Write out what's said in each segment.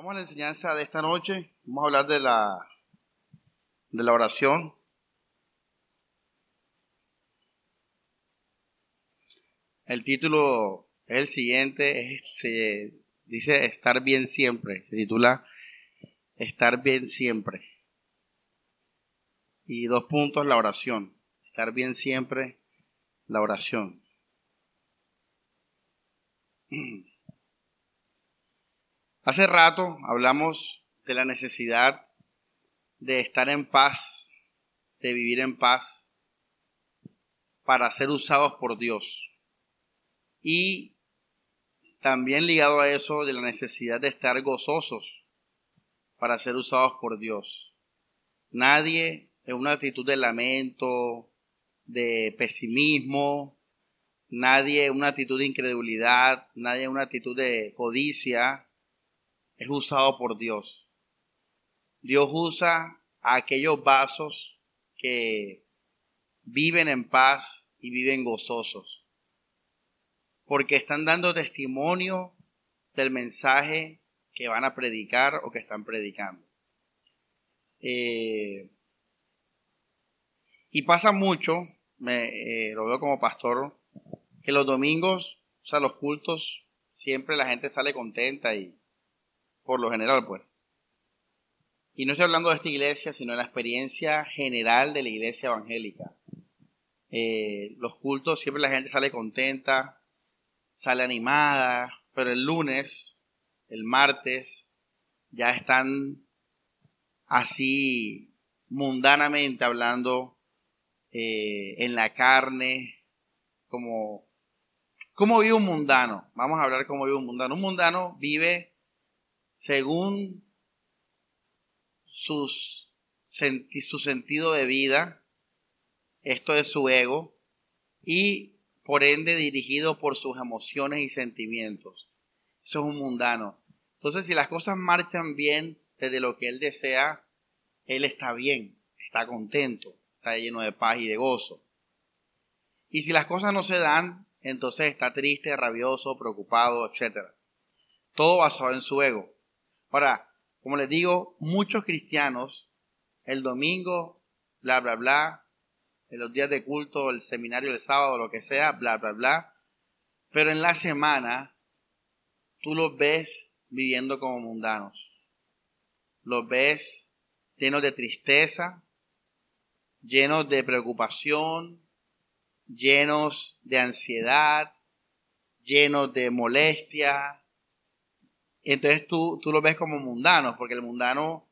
Vamos a la enseñanza de esta noche. Vamos a hablar de la, de la oración. El título es el siguiente, se dice estar bien siempre, se titula estar bien siempre. Y dos puntos, la oración. Estar bien siempre, la oración. Hace rato hablamos de la necesidad de estar en paz, de vivir en paz, para ser usados por Dios. Y también ligado a eso de la necesidad de estar gozosos para ser usados por Dios. Nadie en una actitud de lamento, de pesimismo, nadie en una actitud de incredulidad, nadie en una actitud de codicia, es usado por Dios. Dios usa a aquellos vasos que viven en paz y viven gozosos, porque están dando testimonio del mensaje que van a predicar o que están predicando. Eh, y pasa mucho, me, eh, lo veo como pastor, que los domingos, o sea, los cultos, siempre la gente sale contenta y, por lo general, pues. Y no estoy hablando de esta iglesia, sino de la experiencia general de la iglesia evangélica. Eh, los cultos siempre la gente sale contenta, sale animada, pero el lunes, el martes, ya están así mundanamente hablando eh, en la carne, como cómo vive un mundano. Vamos a hablar cómo vive un mundano. Un mundano vive según sus, su sentido de vida, esto es su ego, y por ende dirigido por sus emociones y sentimientos. Eso es un mundano. Entonces, si las cosas marchan bien desde lo que él desea, él está bien, está contento, está lleno de paz y de gozo. Y si las cosas no se dan, entonces está triste, rabioso, preocupado, etc. Todo basado en su ego. Ahora, como les digo, muchos cristianos el domingo, bla, bla, bla, en los días de culto, el seminario el sábado, lo que sea, bla, bla, bla, pero en la semana tú los ves viviendo como mundanos. Los ves llenos de tristeza, llenos de preocupación, llenos de ansiedad, llenos de molestia, entonces tú, tú lo ves como mundano, porque el mundano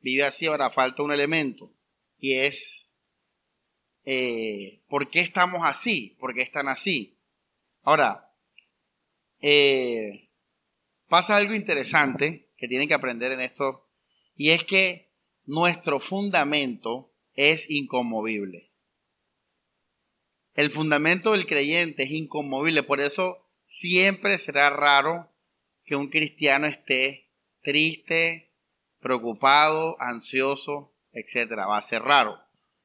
vive así, ahora falta un elemento, y es, eh, ¿por qué estamos así? ¿Por qué están así? Ahora, eh, pasa algo interesante que tienen que aprender en esto, y es que nuestro fundamento es inconmovible. El fundamento del creyente es inconmovible, por eso siempre será raro que un cristiano esté triste, preocupado, ansioso, etcétera. Va a ser raro.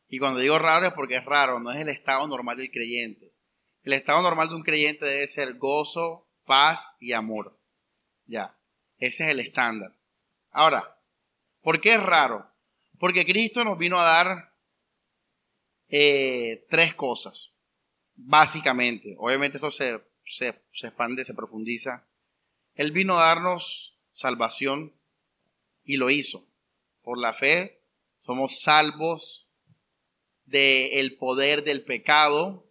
Y cuando digo raro es porque es raro, no es el estado normal del creyente. El estado normal de un creyente debe ser gozo, paz y amor. Ya, ese es el estándar. Ahora, ¿por qué es raro? Porque Cristo nos vino a dar eh, tres cosas, básicamente. Obviamente esto se, se, se expande, se profundiza él vino a darnos salvación y lo hizo. Por la fe somos salvos del poder del pecado,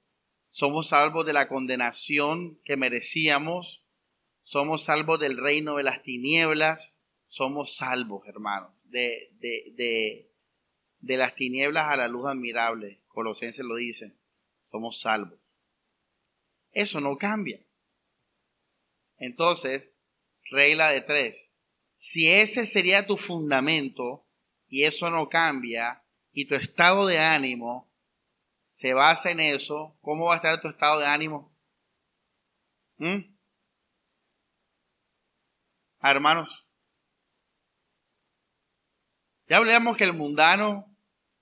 somos salvos de la condenación que merecíamos, somos salvos del reino de las tinieblas, somos salvos, hermanos, de, de, de, de las tinieblas a la luz admirable. Colosenses lo dice, somos salvos. Eso no cambia. Entonces, regla de tres. Si ese sería tu fundamento y eso no cambia y tu estado de ánimo se basa en eso, ¿cómo va a estar tu estado de ánimo? ¿Mm? hermanos, ya hablamos que el mundano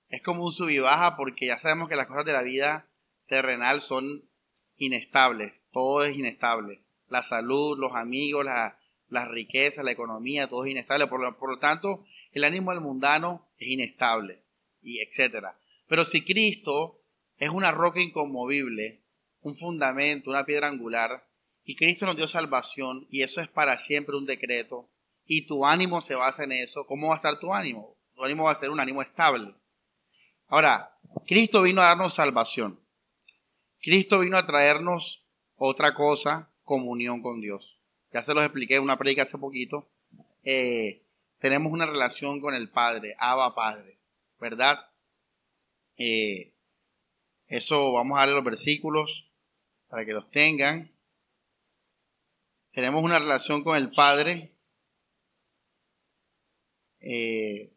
es como un sub y baja porque ya sabemos que las cosas de la vida terrenal son inestables, todo es inestable. La salud, los amigos, la, las riquezas, la economía, todo es inestable. Por lo, tanto, el ánimo del mundano es inestable, y. Pero si Cristo es una roca inconmovible, un fundamento, una piedra angular, y Cristo nos dio salvación, y eso es para siempre un decreto, y tu ánimo se basa en eso, ¿cómo va a estar tu ánimo? Tu ánimo va a ser un ánimo estable. Ahora, Cristo vino a darnos salvación. Cristo vino a traernos otra cosa, comunión con Dios. Ya se los expliqué en una predica hace poquito. Eh, tenemos una relación con el Padre, Abba Padre, ¿verdad? Eh, eso vamos a darle los versículos para que los tengan. Tenemos una relación con el Padre. Eh,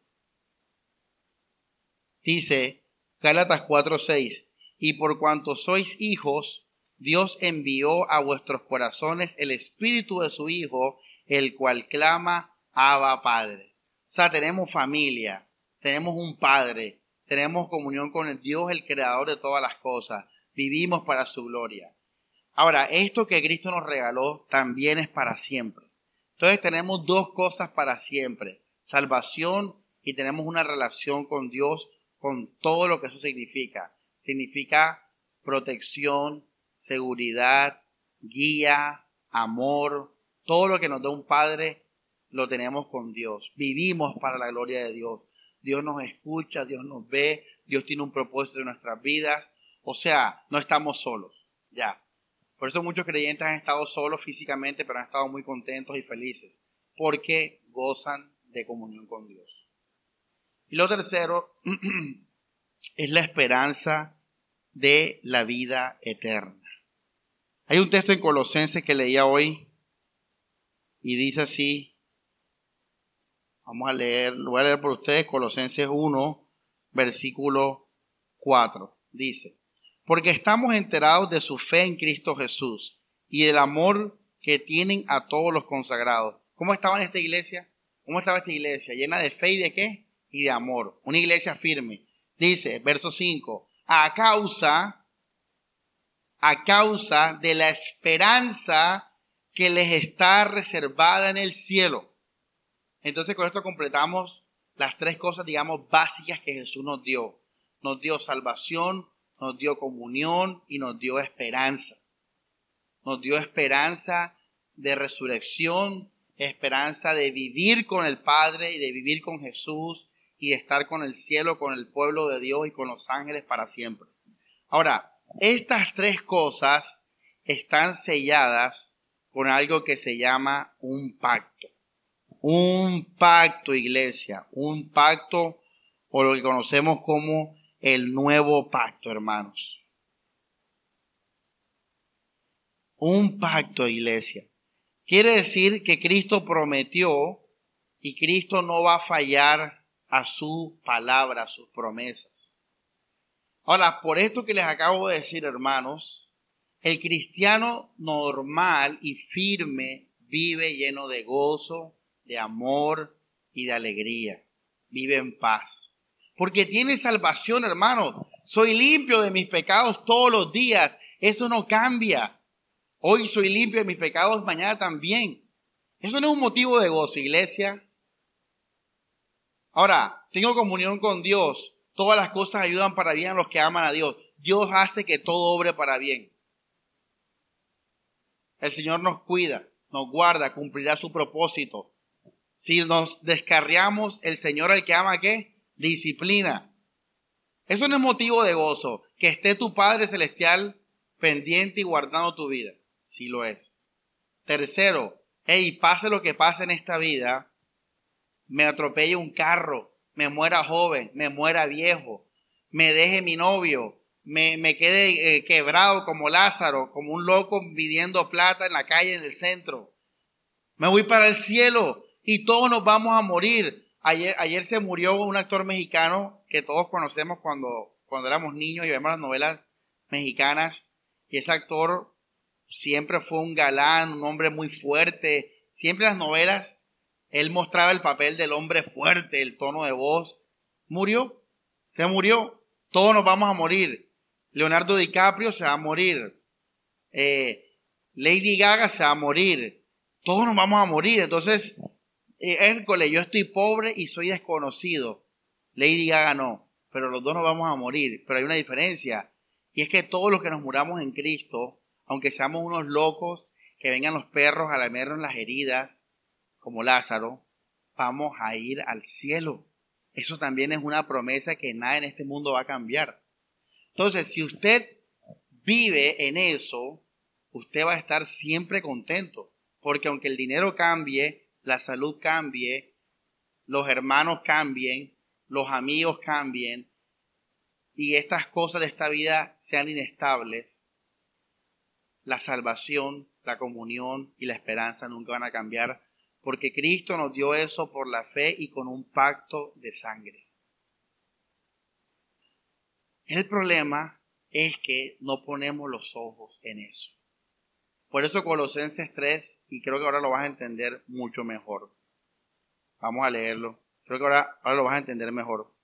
dice Gálatas 4:6, y por cuanto sois hijos, Dios envió a vuestros corazones el espíritu de su Hijo, el cual clama, Abba Padre. O sea, tenemos familia, tenemos un Padre, tenemos comunión con el Dios, el creador de todas las cosas. Vivimos para su gloria. Ahora, esto que Cristo nos regaló también es para siempre. Entonces tenemos dos cosas para siempre. Salvación y tenemos una relación con Dios con todo lo que eso significa. Significa protección, seguridad, guía, amor. Todo lo que nos da un Padre lo tenemos con Dios. Vivimos para la gloria de Dios. Dios nos escucha, Dios nos ve, Dios tiene un propósito en nuestras vidas. O sea, no estamos solos, ya. Por eso muchos creyentes han estado solos físicamente, pero han estado muy contentos y felices, porque gozan de comunión con Dios. Y lo tercero es la esperanza de la vida eterna. Hay un texto en Colosenses que leía hoy y dice así, Vamos a leer, lo voy a leer por ustedes, Colosenses 1, versículo 4. Dice, porque estamos enterados de su fe en Cristo Jesús y del amor que tienen a todos los consagrados. ¿Cómo estaba en esta iglesia? ¿Cómo estaba esta iglesia? Llena de fe y de qué? Y de amor. Una iglesia firme. Dice, verso 5, a causa, a causa de la esperanza que les está reservada en el cielo entonces con esto completamos las tres cosas, digamos, básicas que Jesús nos dio. Nos dio salvación, nos dio comunión y nos dio esperanza. Nos dio esperanza de resurrección, esperanza de vivir con el Padre y de vivir con Jesús y de estar con el cielo, con el pueblo de Dios y con los ángeles para siempre. Ahora, estas tres cosas están selladas con algo que se llama un pacto. Un pacto, iglesia, un pacto o lo que conocemos como el nuevo pacto, hermanos. Un pacto, iglesia. Quiere decir que Cristo prometió y Cristo no va a fallar a su palabra, a sus promesas. Ahora, por esto que les acabo de decir, hermanos, el cristiano normal y firme vive lleno de gozo, de amor y de alegría. Vive en paz. Porque tiene salvación, hermano. Soy limpio de mis pecados todos los días. Eso no cambia. Hoy soy limpio de mis pecados, mañana también. Eso no es un motivo de gozo, iglesia. Ahora, tengo comunión con Dios. Todas las cosas ayudan para bien a los que aman a Dios. Dios hace que todo obre para bien. El Señor nos cuida, nos guarda, cumplirá su propósito. Si nos descarriamos, el Señor el que ama, ¿qué? Disciplina. Eso no es motivo de gozo. Que esté tu Padre Celestial pendiente y guardando tu vida. Sí lo es. Tercero, hey, pase lo que pase en esta vida, me atropelle un carro, me muera joven, me muera viejo, me deje mi novio, me, me quede eh, quebrado como Lázaro, como un loco pidiendo plata en la calle, en el centro. Me voy para el cielo y todos nos vamos a morir. Ayer, ayer se murió un actor mexicano que todos conocemos cuando, cuando éramos niños y vemos las novelas mexicanas. Y ese actor siempre fue un galán, un hombre muy fuerte. Siempre las novelas él mostraba el papel del hombre fuerte, el tono de voz. Murió, se murió. Todos nos vamos a morir. Leonardo DiCaprio se va a morir. Eh, Lady Gaga se va a morir. Todos nos vamos a morir. Entonces, eh, Hércules, yo estoy pobre y soy desconocido. Lady Gaga no, pero los dos nos vamos a morir. Pero hay una diferencia. Y es que todos los que nos muramos en Cristo, aunque seamos unos locos, que vengan los perros a lamernos las heridas, como Lázaro, vamos a ir al cielo. Eso también es una promesa que nada en este mundo va a cambiar. Entonces, si usted vive en eso, usted va a estar siempre contento. Porque aunque el dinero cambie, la salud cambie, los hermanos cambien, los amigos cambien, y estas cosas de esta vida sean inestables, la salvación, la comunión y la esperanza nunca van a cambiar, porque Cristo nos dio eso por la fe y con un pacto de sangre. El problema es que no ponemos los ojos en eso. Por eso Colosenses 3, y creo que ahora lo vas a entender mucho mejor. Vamos a leerlo. Creo que ahora, ahora lo vas a entender mejor.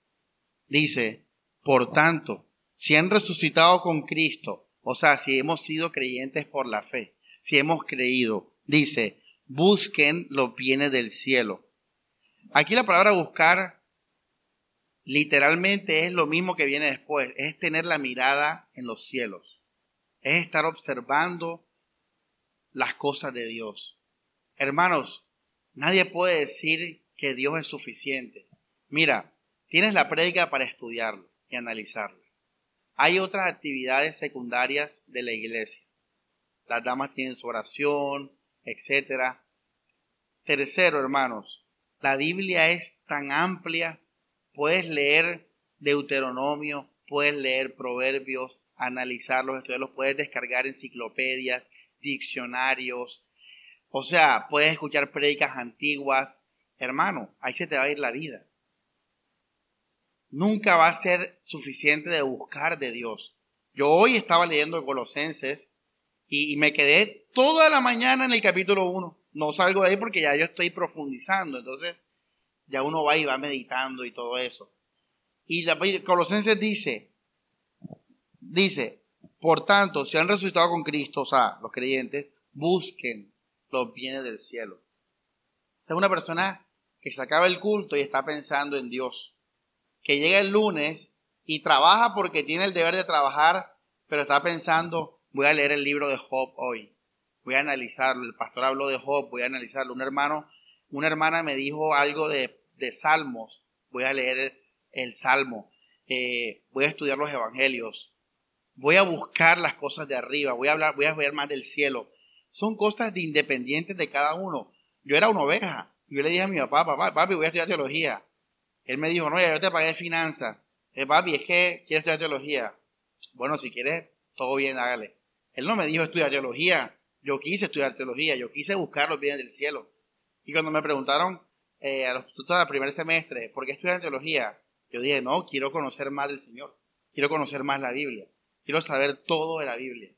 Dice, por tanto, si han resucitado con Cristo, o sea, si hemos sido creyentes por la fe, si hemos creído, dice, busquen los bienes del cielo. Aquí la palabra buscar literalmente es lo mismo que viene después, es tener la mirada en los cielos, es estar observando las cosas de Dios. Hermanos, nadie puede decir que Dios es suficiente. Mira, tienes la prédica para estudiarlo y analizarlo. Hay otras actividades secundarias de la iglesia. Las damas tienen su oración, etc. Tercero, hermanos, la Biblia es tan amplia. Puedes leer Deuteronomio, puedes leer Proverbios, analizarlos, estudiarlos, puedes descargar enciclopedias, diccionarios. O sea, puedes escuchar prédicas antiguas. Hermano, ahí se te va a ir la vida. Nunca va a ser suficiente de buscar de Dios. Yo hoy estaba leyendo Colosenses y, me quedé toda la mañana en el capítulo 1. No salgo de ahí porque ya yo estoy profundizando. Entonces, ya uno va y va meditando y todo eso. Y la, Colosenses dice, dice, por tanto, si han resucitado con Cristo, o sea, los creyentes, busquen los bienes del cielo. O sea, una persona que se acaba el culto y está pensando en Dios, que llega el lunes y trabaja porque tiene el deber de trabajar, pero está pensando, voy a leer el libro de Job hoy, voy a analizarlo, el pastor habló de Job, voy a analizarlo. Un hermano, una hermana me dijo algo de, salmos, voy a leer el, salmo, eh, voy a estudiar los evangelios, voy a buscar las cosas de arriba, voy a hablar, voy a ver más del cielo. Son cosas de independientes de cada uno. Yo era una oveja. Yo le dije a mi papá, papá, papi, voy a estudiar teología. Él me dijo, no, ya yo te pagué finanzas. Eh, papi, es que quiero estudiar teología. Bueno, si quieres, todo bien, hágale. Él no me dijo estudiar teología. Yo quise estudiar teología, yo quise buscar los bienes del cielo. Y cuando me preguntaron eh, a los estudiantes del primer semestre, ¿por qué estudiar teología? Yo dije, no, quiero conocer más del Señor. Quiero conocer más la Biblia. Quiero saber todo de la Biblia.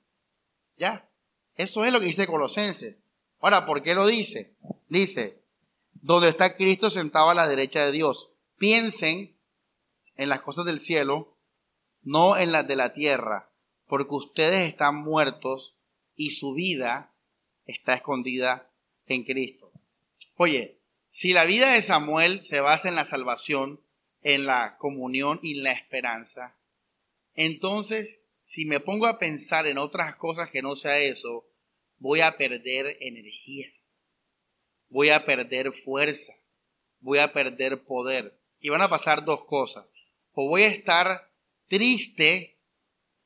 Ya. Eso es lo que dice Colosenses. Ahora, ¿por qué lo dice? Dice, donde está Cristo sentado a la derecha de Dios. Piensen en las cosas del cielo, no en las de la tierra, porque ustedes están muertos y su vida está escondida en Cristo. Oye, si la vida de Samuel se basa en la salvación, en la comunión y en la esperanza, entonces si me pongo a pensar en otras cosas que no sea eso, voy a perder energía, voy a perder fuerza, voy a perder poder. Y van a pasar dos cosas. O voy a estar triste,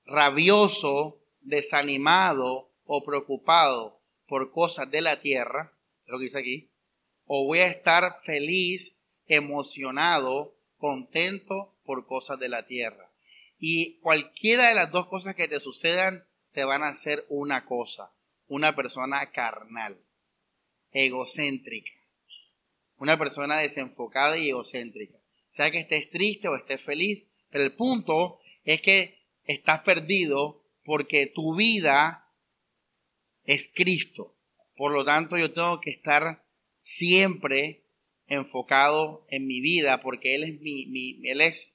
rabioso, desanimado o preocupado por cosas de la tierra, lo que dice aquí, o voy a estar feliz, emocionado, contento por cosas de la tierra. Y cualquiera de las dos cosas que te sucedan te van a hacer una cosa, una persona carnal, egocéntrica, una persona desenfocada y egocéntrica. Sea que estés triste o estés feliz, pero el punto es que estás perdido porque tu vida es Cristo. Por lo tanto, yo tengo que estar siempre enfocado en mi vida porque Él es mi, mi Él es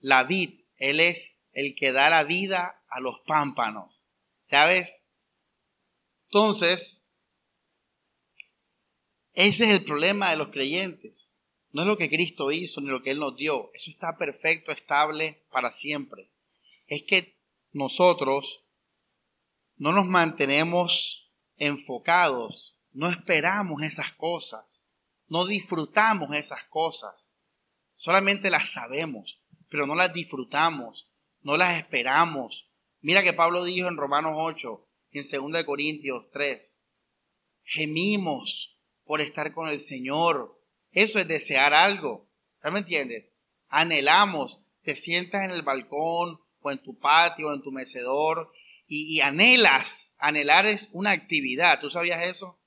la vida él es el que da la vida a los pámpanos. ¿Sabes? Entonces, Ese es el problema de los creyentes. No es lo que Cristo hizo ni lo que Él nos dio. Eso está perfecto, estable para siempre. Es que nosotros no nos mantenemos enfocados, no esperamos esas cosas, no disfrutamos esas cosas. Solamente las sabemos, pero no las disfrutamos, no las esperamos. Mira que Pablo dijo en Romanos 8 en 2 Corintios 3, gemimos por estar con el Señor. Eso es desear algo. ¿sabes? me entiendes? Anhelamos. Te sientas en el balcón o en tu patio o en tu mecedor y, anhelas. Anhelar es una actividad. ¿Tú sabías eso?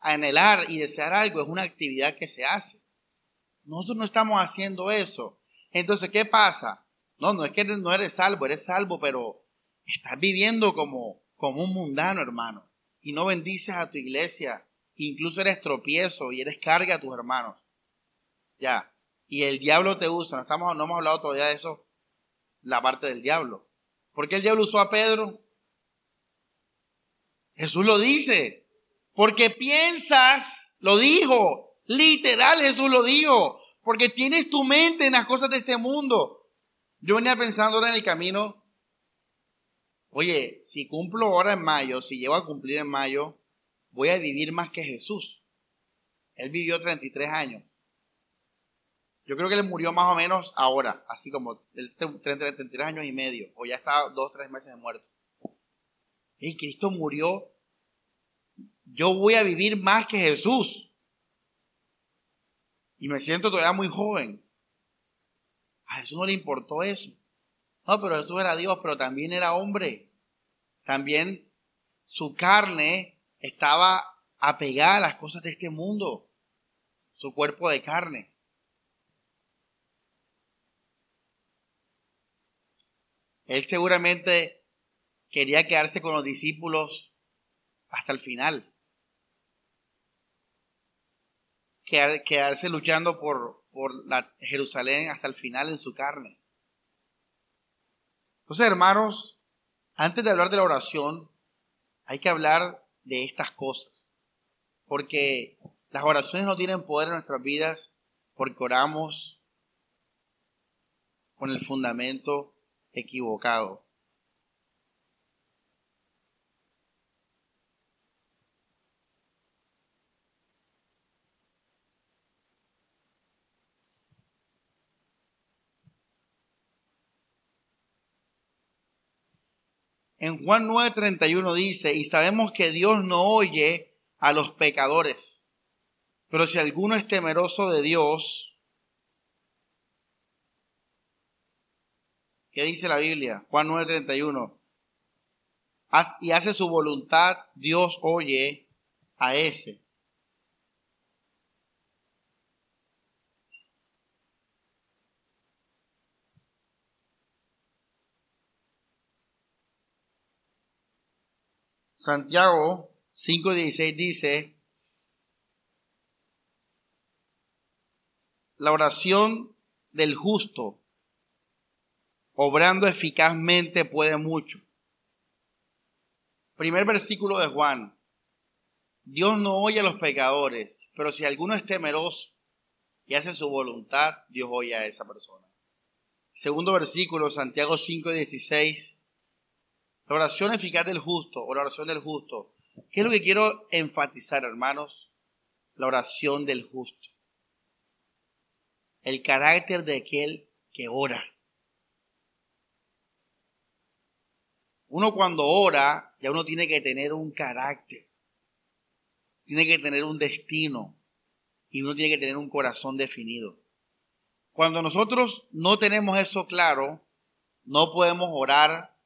Anhelar y desear algo es una actividad que se hace. Nosotros no estamos haciendo eso. Entonces, ¿qué pasa? No, no es que no eres salvo, eres salvo, pero estás viviendo como, como un mundano, hermano. Y no bendices a tu iglesia. Incluso eres tropiezo y eres carga a tus hermanos. Ya. Y el diablo te usa. No, estamos, no hemos hablado todavía de eso, la parte del diablo. ¿Por qué el diablo usó a Pedro? Jesús lo dice. Porque piensas, lo dijo. Literal Jesús lo dijo. Porque tienes tu mente en las cosas de este mundo. Yo venía pensando ahora en el camino. Oye, si cumplo ahora en mayo, si llego a cumplir en mayo, voy a vivir más que Jesús. Él vivió 33 años. Yo creo que él murió más o menos ahora, así como él 33 años y medio, o ya está dos, tres meses de muerto. Y Cristo murió. Yo voy a vivir más que Jesús. Y me siento todavía muy joven. A Jesús no le importó eso. No, pero Jesús era Dios, pero también era hombre. También su carne estaba apegada a las cosas de este mundo. Su cuerpo de carne. Él seguramente quería quedarse con los discípulos hasta el final. Quedarse luchando por, por la Jerusalén hasta el final en su carne. Entonces, hermanos, antes de hablar de la oración, hay que hablar de estas cosas. Porque las oraciones no tienen poder en nuestras vidas porque oramos con el fundamento equivocado. En Juan 9:31 dice, y sabemos que Dios no oye a los pecadores, pero si alguno es temeroso de Dios, ¿Qué dice la Biblia? Juan 9:31. Y hace su voluntad, Dios oye a ese. Santiago 5:16 dice, la oración del justo obrando eficazmente puede mucho. Primer versículo de Juan. Dios no oye a los pecadores, pero si alguno es temeroso y hace su voluntad, Dios oye a esa persona. Segundo versículo, Santiago 5:16. La oración eficaz del justo, o la oración del justo. ¿Qué es lo que quiero enfatizar, hermanos? La oración del justo. El carácter de aquel que ora. Uno cuando ora, ya uno tiene que tener un carácter, tiene que tener un destino y uno tiene que tener un corazón definido. Cuando nosotros no tenemos eso claro, no podemos orar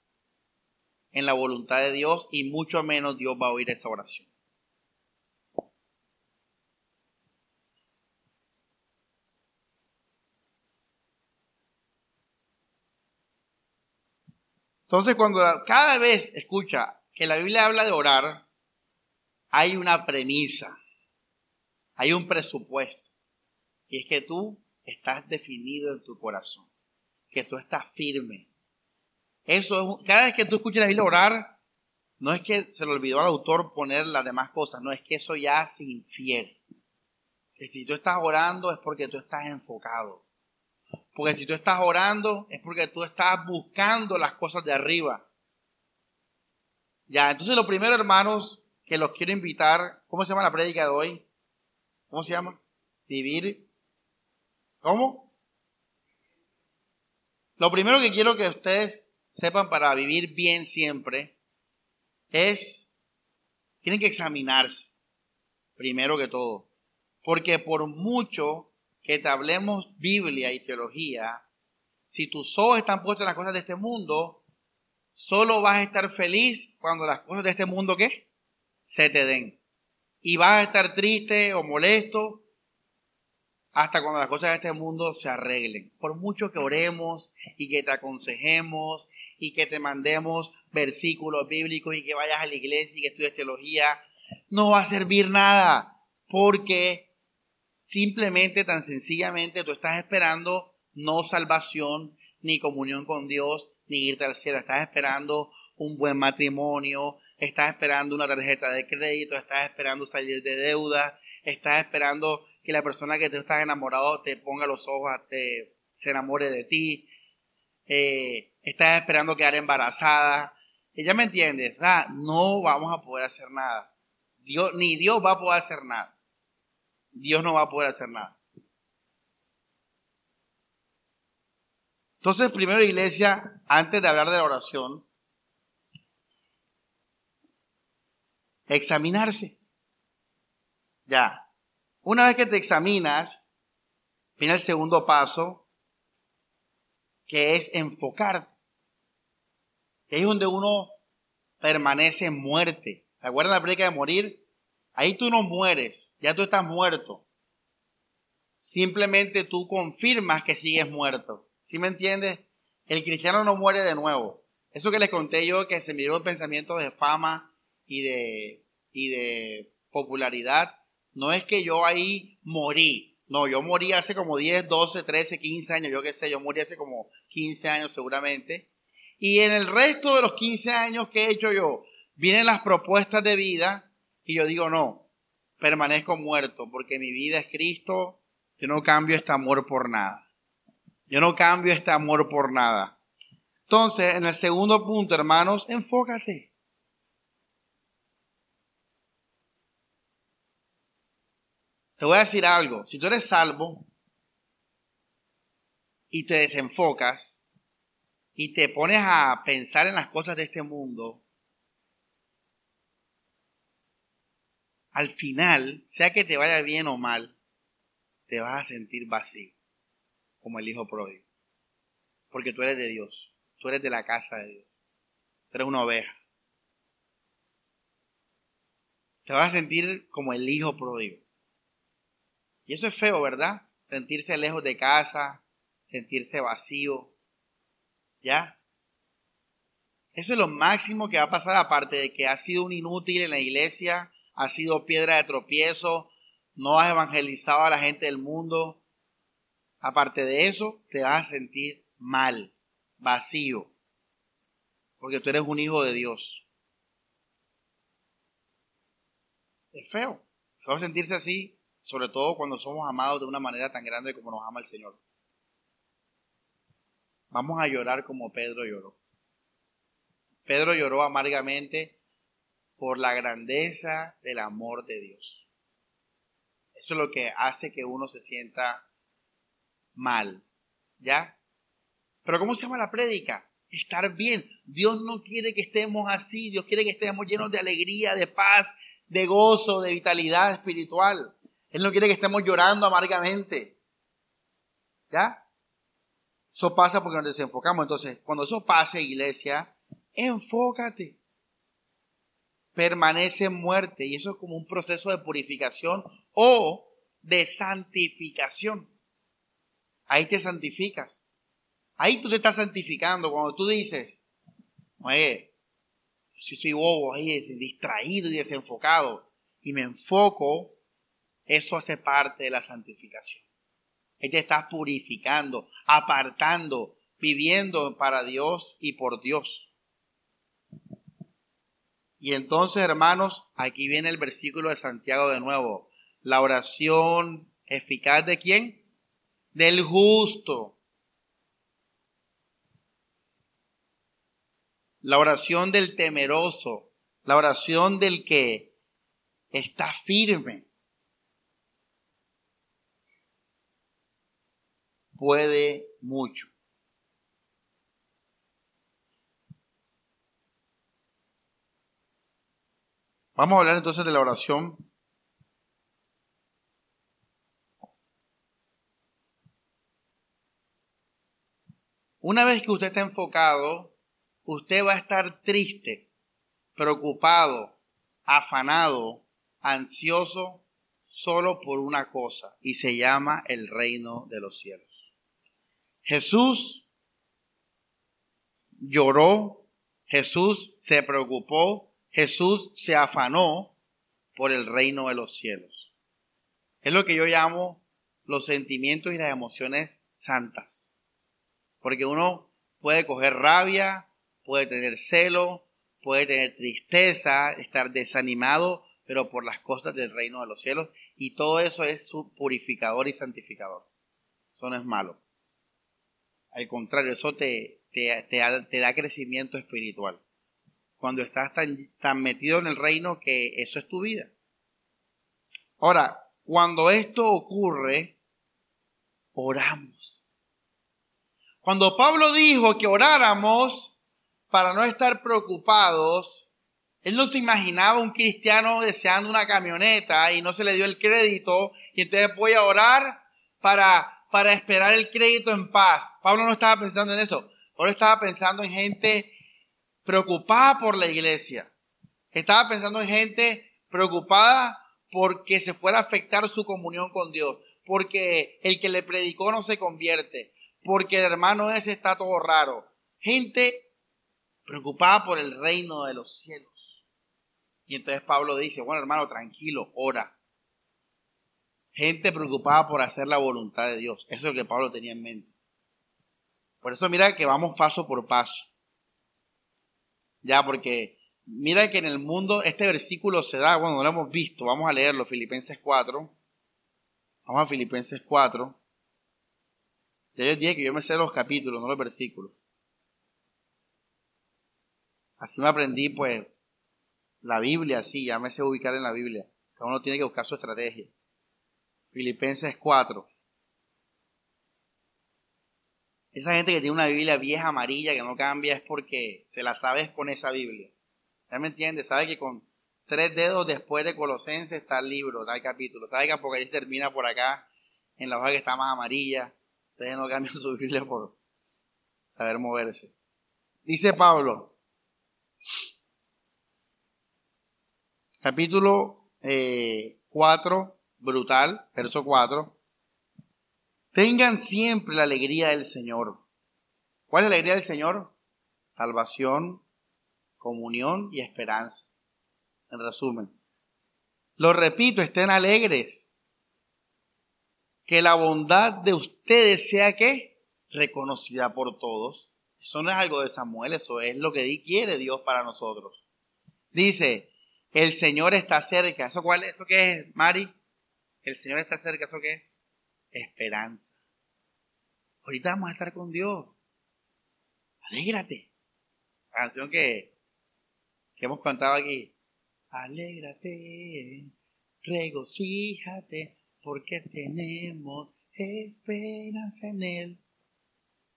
en la voluntad de Dios y mucho menos Dios va a oír esa oración. Entonces, cuando cada vez escucha que la Biblia habla de orar, hay una premisa, hay un presupuesto. Y es que tú estás definido en tu corazón, que tú estás firme. Eso es, cada vez que tú escuchas la Biblia orar, no es que se le olvidó al autor poner las demás cosas, no es que eso ya se infiere. Que si tú estás orando es porque tú estás enfocado. Porque si tú estás orando es porque tú estás buscando las cosas de arriba. Ya, entonces lo primero, hermanos, que los quiero invitar, ¿cómo se llama la prédica de hoy? ¿Cómo se llama? Vivir. ¿Cómo? Lo primero que quiero que ustedes sepan para vivir bien siempre es, tienen que examinarse, primero que todo. Porque por mucho que te hablemos Biblia y teología, si tus ojos están puestos en las cosas de este mundo, solo vas a estar feliz cuando las cosas de este mundo, ¿qué? Se te den. Y vas a estar triste o molesto hasta cuando las cosas de este mundo se arreglen. Por mucho que oremos y que te aconsejemos y que te mandemos versículos bíblicos y que vayas a la iglesia y que estudies teología, no va a servir nada porque simplemente, tan sencillamente, tú estás esperando no salvación, ni comunión con Dios, ni irte al cielo. Estás esperando un buen matrimonio, estás esperando una tarjeta de crédito, estás esperando salir de deuda, estás esperando que la persona que te estás enamorado te ponga los ojos, te, se enamore de ti, eh, estás esperando quedar embarazada. Ya me entiendes, ah, no vamos a poder hacer nada. Dios, ni Dios va a poder hacer nada. Dios no va a poder hacer nada. Entonces, primero, iglesia, antes de hablar de la oración, examinarse. Ya. Una vez que te examinas, viene el segundo paso, que es enfocarte. Que es donde uno permanece muerte. ¿Se acuerdan la predica de morir? Ahí tú no mueres, ya tú estás muerto. Simplemente tú confirmas que sigues muerto. ¿Sí me entiendes? El cristiano no muere de nuevo. Eso que les conté yo, que se miró el pensamiento de fama y de, y de popularidad, no es que yo ahí morí. No, yo morí hace como 10, 12, 13, 15 años, yo qué sé, yo morí hace como 15 años seguramente. Y en el resto de los 15 años que he hecho yo, vienen las propuestas de vida y yo digo, no, permanezco muerto porque mi vida es Cristo, yo no cambio este amor por nada. Yo no cambio este amor por nada. Entonces, en el segundo punto, hermanos, enfócate. Te voy a decir algo. Si tú eres salvo y te desenfocas y te pones a pensar en las cosas de este mundo, al final, sea que te vaya bien o mal, te vas a sentir vacío, como el hijo pródigo. Porque tú eres de Dios, tú eres de la casa de Dios, tú eres una oveja. Te vas a sentir como el hijo pródigo. Y eso es feo, ¿verdad? Sentirse lejos de casa, sentirse vacío. ¿Ya? Eso es lo máximo que va a pasar, aparte de que has sido un inútil en la iglesia, has sido piedra de tropiezo, no has evangelizado a la gente del mundo. Aparte de eso, te vas a sentir mal, vacío, porque tú eres un hijo de Dios. Es feo, feo sentirse así, sobre todo cuando somos amados de una manera tan grande como nos ama el Señor. Vamos a llorar como Pedro lloró. Pedro lloró amargamente por la grandeza del amor de Dios. Eso es lo que hace que uno se sienta mal. ¿Ya? Pero ¿cómo se llama la prédica? Estar bien. Dios no quiere que estemos así. Dios quiere que estemos llenos de alegría, de paz, de gozo, de vitalidad espiritual. Él no quiere que estemos llorando amargamente. ¿Ya? Eso pasa porque nos desenfocamos. Entonces, cuando eso pase, iglesia, enfócate. Permanece en muerte. Y eso es como un proceso de purificación o de santificación. Ahí te santificas. Ahí tú te estás santificando. Cuando tú dices, oye, si soy bobo, ahí distraído y desenfocado, y me enfoco eso hace parte de la santificación. Ahí te estás purificando, apartando, viviendo para Dios y por Dios. Y entonces, hermanos, aquí viene el versículo de Santiago de nuevo. La oración eficaz de quién? Del justo. La oración del temeroso, la oración del que está firme. Puede mucho. Vamos a hablar entonces de la oración. Una vez que usted está enfocado, usted va a estar triste, preocupado, afanado, ansioso, solo por una cosa, y se llama el reino de los cielos. Jesús lloró, Jesús se preocupó, Jesús se afanó por el reino de los cielos. Es lo que yo llamo los sentimientos y las emociones santas. Porque uno puede coger rabia, puede tener celo, puede tener tristeza, estar desanimado, pero por las cosas del reino de los cielos. Y todo eso es su purificador y santificador. Eso no es malo. Al contrario, eso te, te, te da crecimiento espiritual cuando estás tan, tan metido en el reino que eso es tu vida. Ahora, cuando esto ocurre, oramos. Cuando Pablo dijo que oráramos para no estar preocupados, él no se imaginaba un cristiano deseando una camioneta y no se le dio el crédito y entonces voy a orar para, para esperar el crédito en paz. Pablo no estaba pensando en eso. Pablo estaba pensando en gente preocupada por la iglesia. Estaba pensando en gente preocupada porque se fuera a afectar su comunión con Dios, porque el que le predicó no se convierte, porque el hermano ese está todo raro. Gente preocupada por el reino de los cielos. Y entonces Pablo dice, bueno hermano, tranquilo, ora. Gente preocupada por hacer la voluntad de Dios. Eso es lo que Pablo tenía en mente. Por eso mira que vamos paso por paso. Ya, porque mira que en el mundo este versículo se da, bueno, no lo hemos visto, vamos a leerlo, Filipenses 4. Vamos a Filipenses 4. Ya yo dije que yo me sé los capítulos, no los versículos. Así me aprendí, pues, la Biblia, sí, ya me sé ubicar en la Biblia. Cada uno tiene que buscar su estrategia. Filipenses 4. Esa gente que tiene una Biblia vieja, amarilla, que no cambia, es porque se la sabes con esa Biblia. ¿Ya me entiendes? Sabe que con tres dedos después de Colosenses está el libro, está el capítulo. Sabe que Apocalipsis termina por acá, en la hoja que está más amarilla. Ustedes no cambian su Biblia por saber moverse. Dice Pablo, capítulo 4, eh, brutal, verso 4. Tengan siempre la alegría del Señor. ¿Cuál es la alegría del Señor? Salvación, comunión y esperanza. En resumen. Lo repito, estén alegres. Que la bondad de ustedes sea que reconocida por todos. Eso no es algo de Samuel, eso es lo que quiere Dios para nosotros. Dice, el Señor está cerca. ¿Eso cuál es? ¿Eso qué es, Mari? El Señor está cerca, ¿eso qué es? Esperanza. Ahorita vamos a estar con Dios. Alégrate. La canción que, que hemos cantado aquí. Alégrate, regocíjate, porque tenemos esperanza en Él.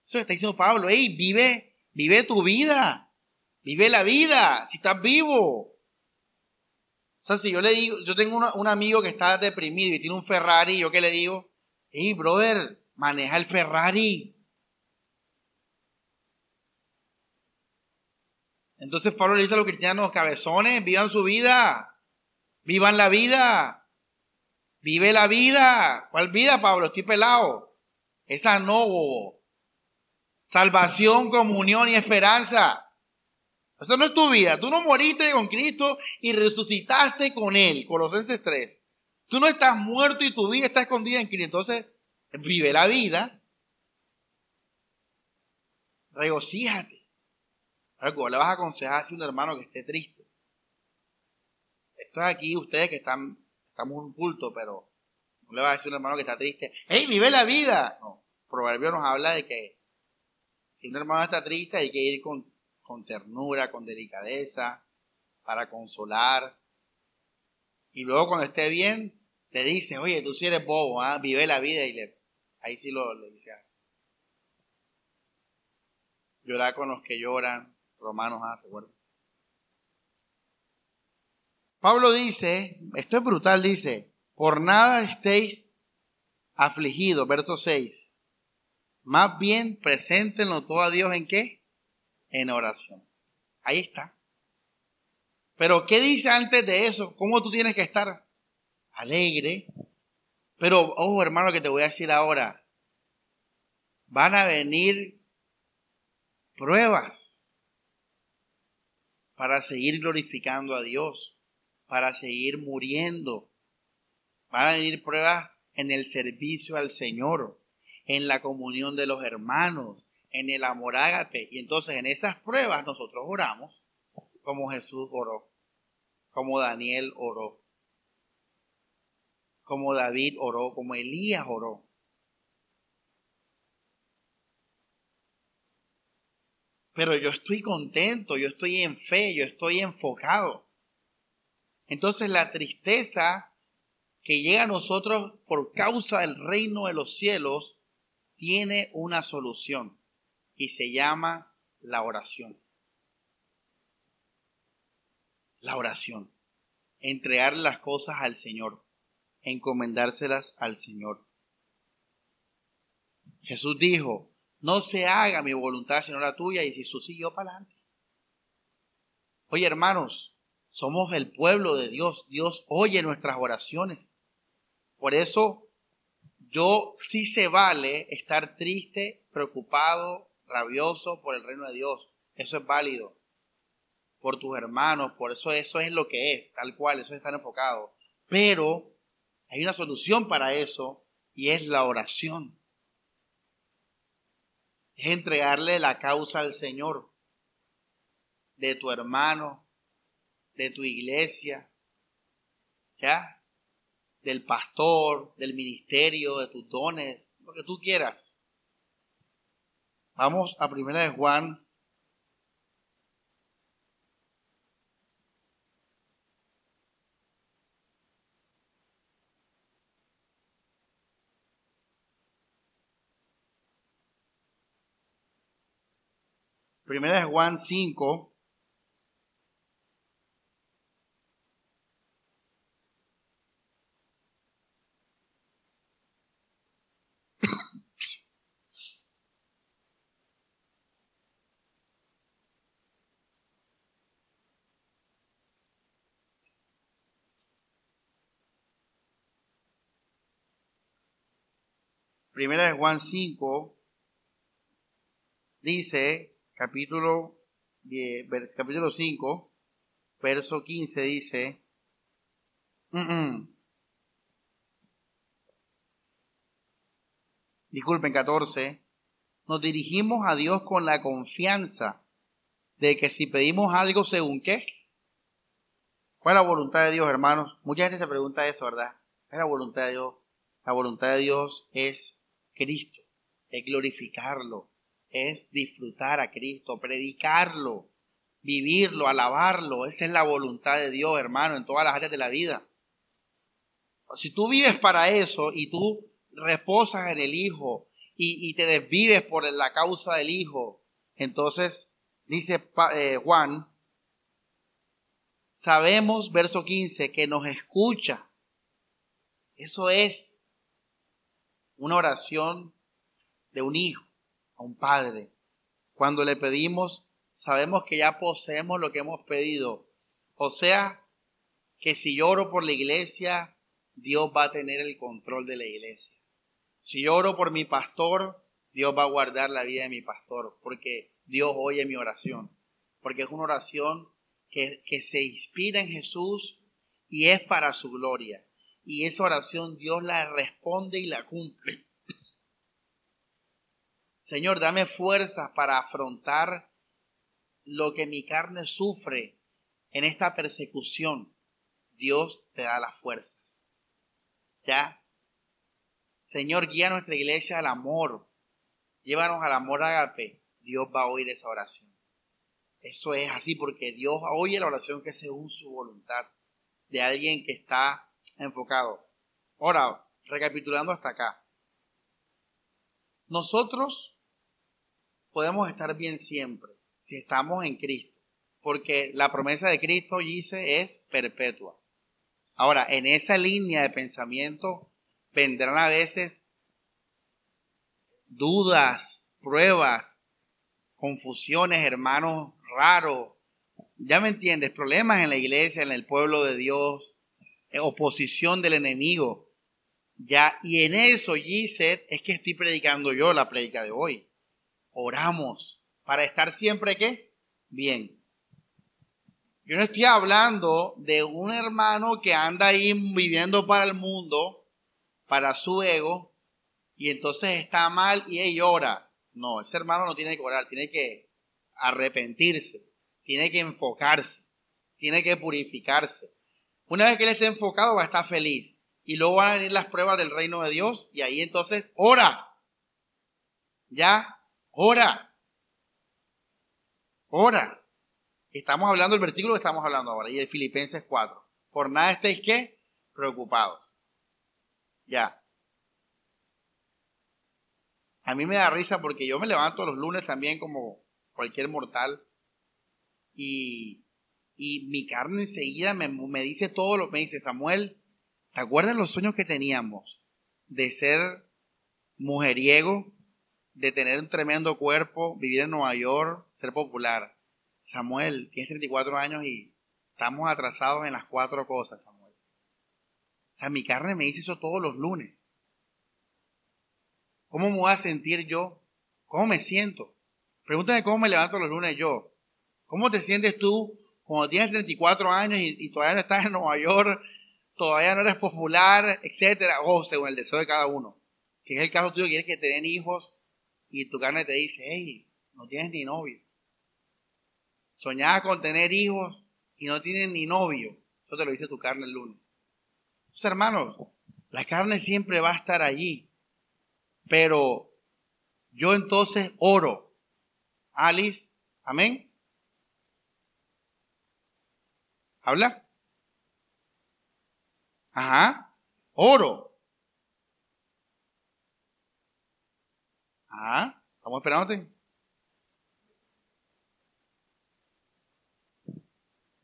Eso está diciendo Pablo. Hey, vive, vive tu vida. Vive la vida. Si estás vivo. O sea, si yo le digo, yo tengo un amigo que está deprimido y tiene un Ferrari, ¿yo qué le digo? Hey, brother, maneja el Ferrari. Entonces Pablo le dice a los cristianos, cabezones, vivan su vida, vivan la vida, vive la vida. ¿Cuál vida, Pablo? Estoy pelado. Esa no, Salvación, comunión y esperanza. Eso no es tu vida. Tú no moriste con Cristo y resucitaste con Él. Colosenses 3. Tú no estás muerto y tu vida está escondida en Cristo. Entonces, vive la vida. Regocíjate. Algo le vas a aconsejar a un hermano que esté triste. Esto es aquí, ustedes que están, estamos un culto, pero No le vas a decir a un hermano que está triste, ¡hey, vive la vida! No, Proverbio nos habla de que si un hermano está triste hay que ir con, con ternura, con delicadeza, para consolar. Y luego cuando esté bien, le dice, oye, tú sí eres bobo, ¿ah? vive la vida y le, ahí sí lo le dice así. Llorar con los que lloran, Romanos A, ¿se Pablo dice, esto es brutal, dice, por nada estéis afligidos, verso 6. Más bien, preséntenlo todo a Dios en qué? En oración. Ahí está. Pero ¿qué dice antes de eso? ¿Cómo tú tienes que estar? Alegre. Pero, ojo hermano, que te voy a decir ahora. Van a venir pruebas para seguir glorificando a Dios, para seguir muriendo. Van a venir pruebas en el servicio al Señor, en la comunión de los hermanos, en el amor ágape. Y entonces en esas pruebas nosotros oramos como Jesús oró, como Daniel oró, como David oró, como Elías oró. Pero yo estoy contento, yo estoy en fe, yo estoy enfocado. Entonces la tristeza que llega a nosotros por causa del reino de los cielos tiene una solución y se llama la oración la oración, entregar las cosas al Señor, encomendárselas al Señor. Jesús dijo, no se haga mi voluntad sino la tuya, y Jesús siguió para adelante. Oye, hermanos, somos el pueblo de Dios. Dios oye nuestras oraciones. Por eso, yo sí se vale estar triste, preocupado, rabioso por el reino de Dios. Eso es válido por tus hermanos, por eso eso es lo que es, tal cual, eso es estar enfocado. Pero hay una solución para eso y es la oración. Es entregarle la causa al Señor de tu hermano, de tu iglesia, ¿ya? Del pastor, del ministerio, de tus dones, lo que tú quieras. Vamos a primera de Juan Primera de Juan 5. Primera de Juan 5 dice, capítulo, capítulo 5, verso 15 dice, disculpen, 14, nos dirigimos a Dios con la confianza de que si pedimos algo según qué, ¿cuál es la voluntad de Dios, hermanos? Mucha gente se pregunta eso, ¿verdad? ¿Cuál es la voluntad de Dios? La voluntad de Dios es Cristo, es glorificarlo, es disfrutar a Cristo, predicarlo, vivirlo, alabarlo. Esa es la voluntad de Dios, hermano, en todas las áreas de la vida. Si tú vives para eso y tú reposas en el Hijo y, te desvives por la causa del Hijo, entonces dice eh, Juan, sabemos, verso 15, que nos escucha. Eso es una oración de un hijo a un padre. Cuando le pedimos, sabemos que ya poseemos lo que hemos pedido. O sea, que si yo oro por la iglesia, Dios va a tener el control de la iglesia. Si yo oro por mi pastor, Dios va a guardar la vida de mi pastor, porque Dios oye mi oración, porque es una oración que, que se inspira en Jesús y es para su gloria. Y esa oración Dios la responde y la cumple. Señor, dame fuerzas para afrontar lo que mi carne sufre en esta persecución. Dios te da las fuerzas. ¿Ya? Señor, guía nuestra iglesia al amor. Llévanos al amor agape. Dios va a oír esa oración. Eso es así porque Dios oye la oración que según su voluntad de alguien que está enfocado. Ahora, recapitulando hasta acá. Nosotros podemos estar bien siempre si estamos en Cristo, porque la promesa de Cristo, dice, es perpetua. Ahora, en esa línea de pensamiento vendrán a veces dudas, pruebas, confusiones, hermanos raros. Ya me entiendes, problemas en la iglesia, en el pueblo de Dios, eh, oposición del enemigo. Ya, y en eso, Gisette, es que estoy predicando yo la predica de hoy. Oramos para estar siempre qué? Bien. Yo no estoy hablando de un hermano que anda ahí viviendo para el mundo, para su ego, y entonces está mal y él llora. No, ese hermano no tiene que orar, tiene que arrepentirse, tiene que enfocarse, tiene que purificarse. Una vez que él esté enfocado va a estar feliz. Y luego van a venir las pruebas del reino de Dios y ahí entonces ora. Ya, ora. Ora. Estamos hablando del versículo que estamos hablando ahora y de Filipenses 4. Por nada estéis qué? Preocupados. Ya. A mí me da risa porque yo me levanto los lunes también como cualquier mortal y, y mi carne enseguida me, me dice todo lo que me dice Samuel. ¿Te acuerdas los sueños que teníamos de ser mujeriego, de tener un tremendo cuerpo, vivir en Nueva York, ser popular? Samuel, tienes 34 años y estamos atrasados en las cuatro cosas, Samuel. O sea, mi carne me dice eso todos los lunes. ¿Cómo me voy a sentir yo? ¿Cómo me siento? Pregúntame cómo me levanto los lunes yo. ¿Cómo te sientes tú cuando tienes 34 años y, todavía no estás en Nueva York, todavía no eres popular, etcétera? O según el deseo de cada uno. Si es el caso tuyo, quieres que te den hijos y tu carne te dice, hey, no tienes ni novio. Soñabas con tener hijos y no tienes ni novio. Eso te lo dice tu carne el lunes. Entonces, hermanos, la carne siempre va a estar allí. Pero yo entonces oro. Alice, amén. ¿Habla? Ajá. Oro. Ajá. Estamos esperándote.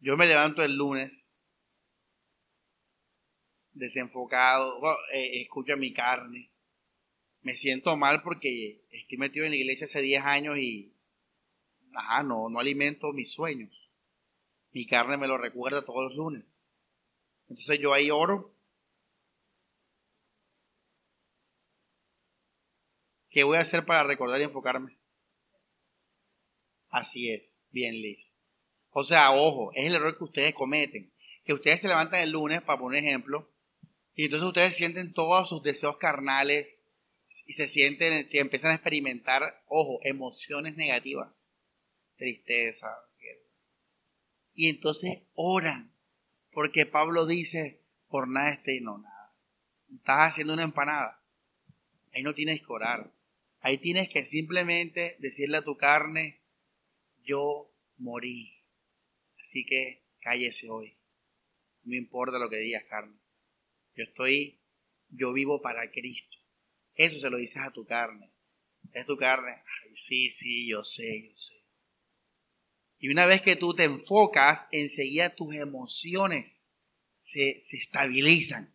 Yo me levanto el lunes desenfocado, eh, escucho mi carne, me siento mal porque estoy metido en la iglesia hace 10 años y ajá, no, no alimento mis sueños. Mi carne me lo recuerda todos los lunes. Entonces yo ahí oro. ¿Qué voy a hacer para recordar y enfocarme? Así es, bien Liz. O sea, ojo, es el error que ustedes cometen. Que ustedes se levantan el lunes, para poner ejemplo, y entonces ustedes sienten todos sus deseos carnales, y se sienten, si empiezan a experimentar, ojo, emociones negativas, tristeza. Y entonces oran, porque Pablo dice, por nada esté, no, nada. Estás haciendo una empanada. Ahí no tienes que orar. Ahí tienes que simplemente decirle a tu carne, yo morí. Así que cállese hoy. No importa lo que digas, carne. Yo estoy, yo vivo para Cristo. Eso se lo dices a tu carne. Es tu carne. sí, sí, yo sé, yo sé. Y una vez que tú te enfocas, enseguida tus emociones se, se estabilizan,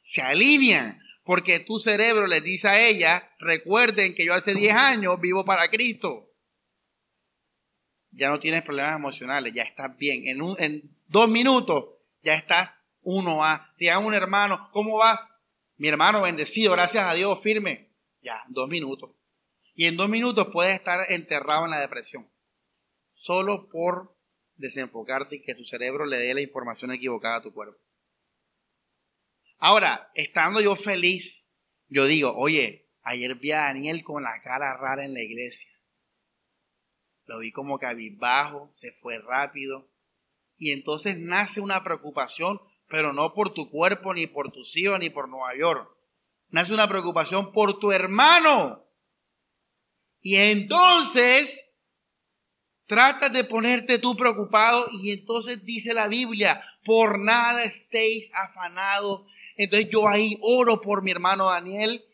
se alinean, porque tu cerebro le dice a ella, recuerden que yo hace 10 años vivo para Cristo. Ya no tienes problemas emocionales, ya estás bien. En, dos minutos ya estás uno a. Te llama un hermano, ¿cómo va? Mi hermano bendecido, gracias a Dios, firme. Ya, dos minutos. Y en dos minutos puedes estar enterrado en la depresión. Solo por desenfocarte y que tu cerebro le dé la información equivocada a tu cuerpo. Ahora, estando yo feliz, yo digo, oye, ayer vi a Daniel con la cara rara en la iglesia. Lo vi como cabizbajo, se fue rápido. Y entonces nace una preocupación pero no por tu cuerpo, ni por tus hijos, ni por Nueva York. nace una preocupación por tu hermano. Y entonces tratas de ponerte tú preocupado y entonces dice la Biblia, por nada estéis afanados. Entonces yo ahí oro por mi hermano Daniel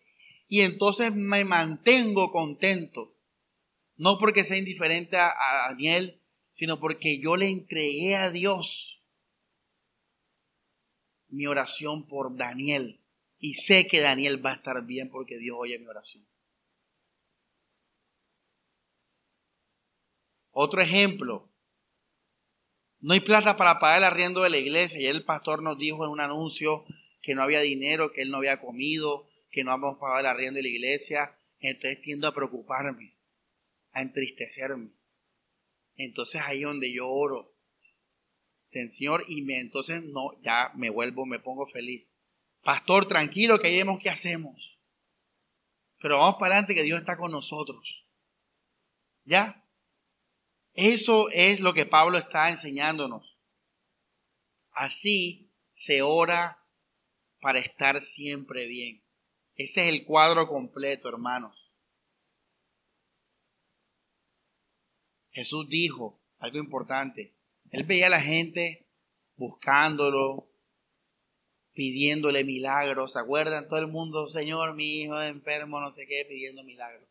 y entonces me mantengo contento. No porque sea indiferente a, Daniel, sino porque yo le entregué a Dios mi oración por Daniel. Y sé que Daniel va a estar bien porque Dios oye mi oración. Otro ejemplo. No hay plata para pagar el arriendo de la iglesia. Y el pastor nos dijo en un anuncio que no había dinero, que él no había comido, que no habíamos pagado el arriendo de la iglesia. Entonces tiendo a preocuparme, a entristecerme. Entonces ahí donde yo oro. Señor, y me, entonces no, ya me vuelvo, me pongo feliz. Pastor, tranquilo, que vemos qué hacemos. Pero vamos para adelante que Dios está con nosotros. ¿Ya? Eso es lo que Pablo está enseñándonos. Así se ora para estar siempre bien. Ese es el cuadro completo, hermanos. Jesús dijo algo importante. Él veía a la gente buscándolo, pidiéndole milagros. ¿Se acuerdan? Todo el mundo, Señor, mi hijo es enfermo, no sé qué, pidiendo milagros.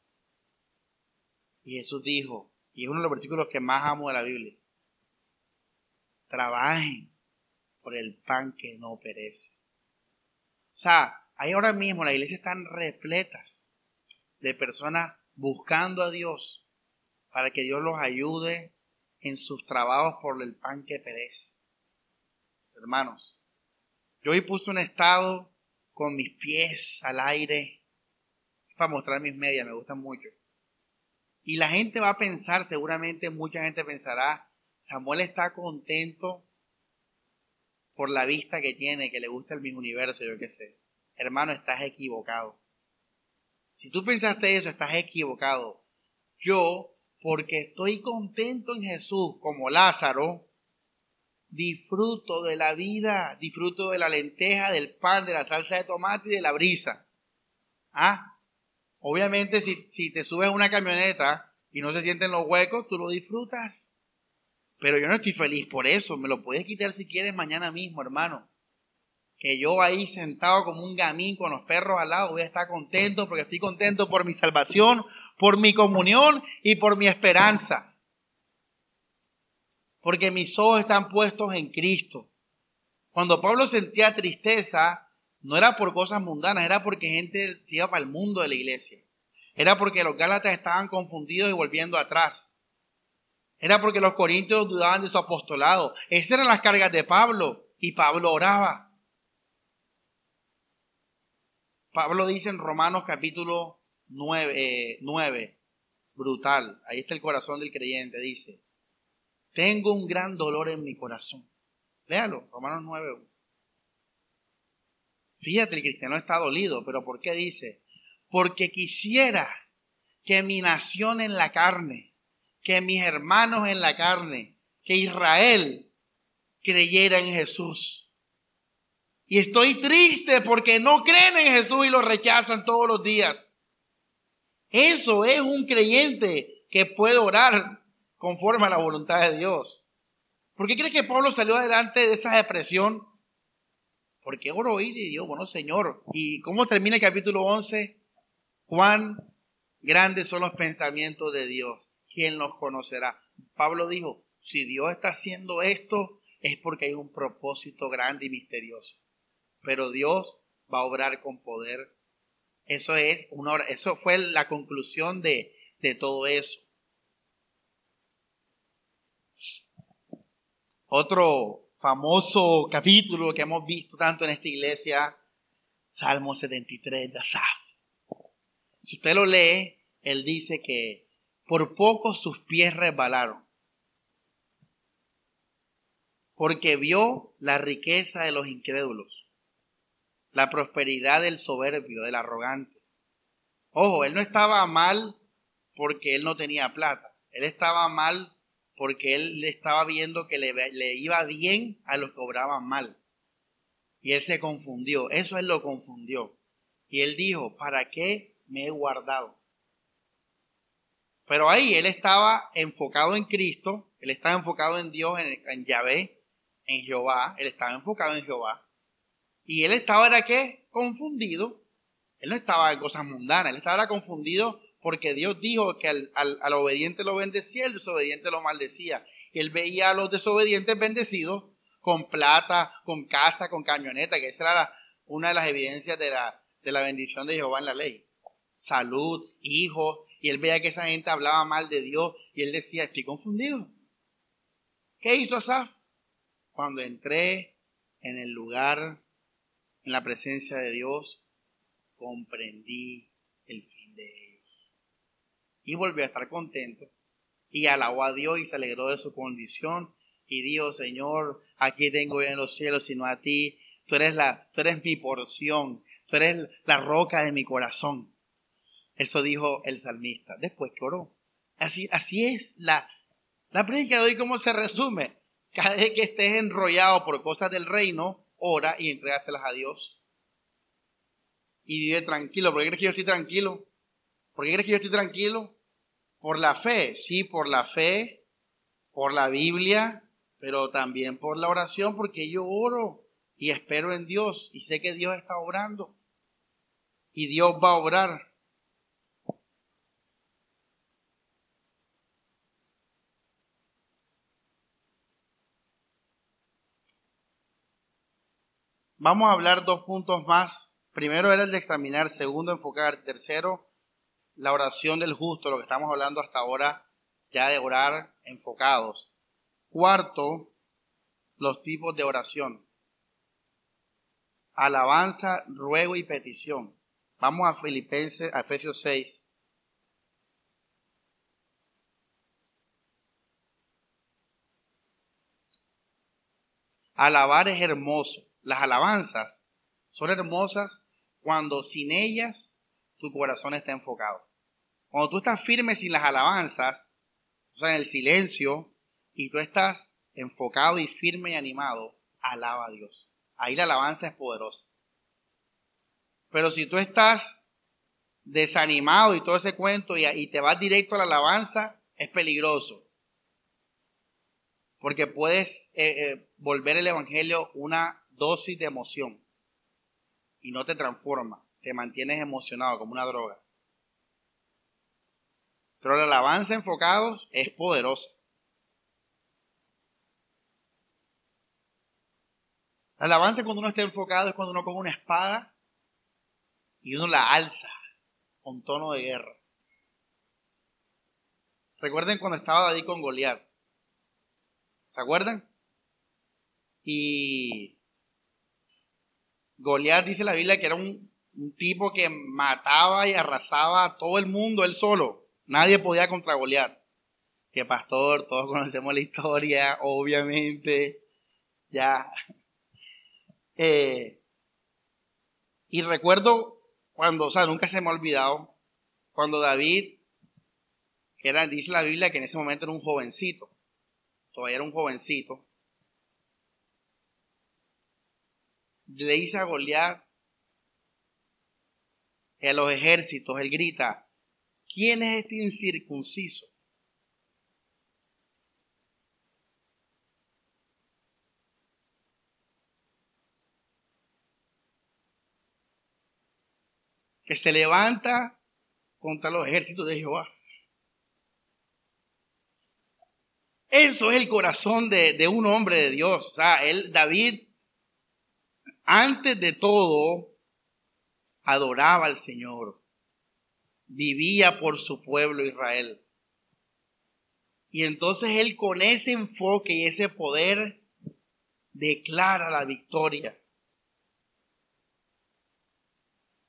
Y Jesús dijo, y es uno de los versículos que más amo de la Biblia. Trabajen por el pan que no perece. O sea, ahí ahora mismo la iglesia están repletas de personas buscando a Dios para que Dios los ayude en sus trabajos por el pan que perece. Hermanos, yo hoy puse un estado con mis pies al aire para mostrar mis medias, me gustan mucho. Y la gente va a pensar, seguramente mucha gente pensará, Samuel está contento por la vista que tiene, que le gusta el mismo universo, yo qué sé. Hermano, estás equivocado. Si tú pensaste eso, estás equivocado. Yo, porque estoy contento en Jesús como Lázaro, disfruto de la vida, disfruto de la lenteja, del pan, de la salsa de tomate y de la brisa. ¿Ah? Obviamente, si, si te subes a una camioneta y no se sienten los huecos, tú lo disfrutas. Pero yo no estoy feliz por eso. Me lo puedes quitar si quieres mañana mismo, hermano. Que yo ahí sentado como un gamín con los perros al lado voy a estar contento porque estoy contento por mi salvación, por mi comunión y por mi esperanza. Porque mis ojos están puestos en Cristo. Cuando Pablo sentía tristeza, no era por cosas mundanas, era porque gente se iba para el mundo de la iglesia. Era porque los Gálatas estaban confundidos y volviendo atrás. Era porque los corintios dudaban de su apostolado. Esas eran las cargas de Pablo. Y Pablo oraba. Pablo dice en Romanos capítulo 9, 9, eh, brutal. Ahí está el corazón del creyente. Dice, tengo un gran dolor en mi corazón. Léalo, Romanos 9. Fíjate, el cristiano está dolido, pero ¿por qué dice? Porque quisiera que mi nación en la carne, que mis hermanos en la carne, que Israel creyera en Jesús. Y estoy triste porque no creen en Jesús y lo rechazan todos los días. Eso es un creyente que puede orar conforme a la voluntad de Dios. ¿Por qué crees que Pablo salió adelante de esa depresión? Porque oro y digo, bueno, Señor. ¿Y cómo termina el capítulo 11? Cuán grandes son los pensamientos de Dios. ¿Quién los conocerá? Pablo dijo, si Dios está haciendo esto, es porque hay un propósito grande y misterioso. Pero Dios va a obrar con poder. Eso es una eso fue la conclusión de, de todo eso. Otro famoso capítulo que hemos visto tanto en esta iglesia, Salmo 73 de Asaf. Si usted lo lee, él dice que por poco sus pies resbalaron, porque vio la riqueza de los incrédulos, la prosperidad del soberbio, del arrogante. Ojo, él no estaba mal porque él no tenía plata, él estaba mal porque él le estaba viendo que le, le, iba bien a los que obraban mal. Y él se confundió, eso él lo confundió. Y él dijo, ¿para qué me he guardado? Pero ahí él estaba enfocado en Cristo, él estaba enfocado en Dios, en, en Yahvé, en Jehová, él estaba enfocado en Jehová. Y él estaba, ¿era qué? Confundido. Él no estaba en cosas mundanas, él estaba confundido porque Dios dijo que al, al, obediente lo bendecía, el desobediente lo maldecía. Él veía a los desobedientes bendecidos con plata, con casa, con camioneta, que esa era una de las evidencias de la, de la bendición de Jehová en la ley. Salud, hijos, y él veía que esa gente hablaba mal de Dios y él decía, estoy confundido. ¿Qué hizo Asaf? Cuando entré en el lugar, en la presencia de Dios, comprendí el fin de ellos. Y volvió a estar contento y alabó a Dios y se alegró de su condición y dijo, Señor, aquí tengo yo en los cielos, sino a ti, tú eres la, tú eres mi porción, tú eres la roca de mi corazón. Eso dijo el salmista, después que oró. Así, así es la, la prédica de hoy, ¿cómo se resume? Cada vez que estés enrollado por cosas del reino, ora y entrégaselas a Dios. Y vive tranquilo. ¿Por qué crees que yo estoy tranquilo? ¿Por qué crees que yo estoy tranquilo? Por la fe, sí, por la fe, por la Biblia, pero también por la oración, porque yo oro y espero en Dios y sé que Dios está obrando. Y Dios va a obrar. Vamos a hablar dos puntos más. Primero era el de examinar, segundo enfocar, tercero la oración del justo, lo que estamos hablando hasta ahora ya de orar enfocados. Cuarto, los tipos de oración. Alabanza, ruego y petición. Vamos a Filipenses, a Efesios 6. Alabar es hermoso. Las alabanzas son hermosas cuando sin ellas tu corazón está enfocado. Cuando tú estás firme sin las alabanzas, o sea, en el silencio, y tú estás enfocado y firme y animado, alaba a Dios. Ahí la alabanza es poderosa. Pero si tú estás desanimado y todo ese cuento y, te vas directo a la alabanza, es peligroso. Porque puedes eh, eh, volver el Evangelio una dosis de emoción y no te transforma, te mantienes emocionado como una droga. Pero la alabanza enfocado es poderosa. La alabanza cuando uno está enfocado es cuando uno coge una espada y uno la alza con tono de guerra. Recuerden cuando estaba David con Goliat. ¿Se acuerdan? Y Goliat dice la Biblia que era un, tipo que mataba y arrasaba a todo el mundo él solo. Nadie podía contra Goliat. Que pastor, todos conocemos la historia, obviamente. Ya. Eh, y recuerdo cuando, o sea, nunca se me ha olvidado, cuando David, que era, dice la Biblia que en ese momento era un jovencito, todavía era un jovencito, le dice a Goliat a los ejércitos, él grita, ¿quién es este incircunciso? Que se levanta contra los ejércitos de Jehová. Eso es el corazón de, de un hombre de Dios. O sea, él, David antes de todo, adoraba al Señor, vivía por su pueblo Israel. Y entonces él con ese enfoque y ese poder declara la victoria.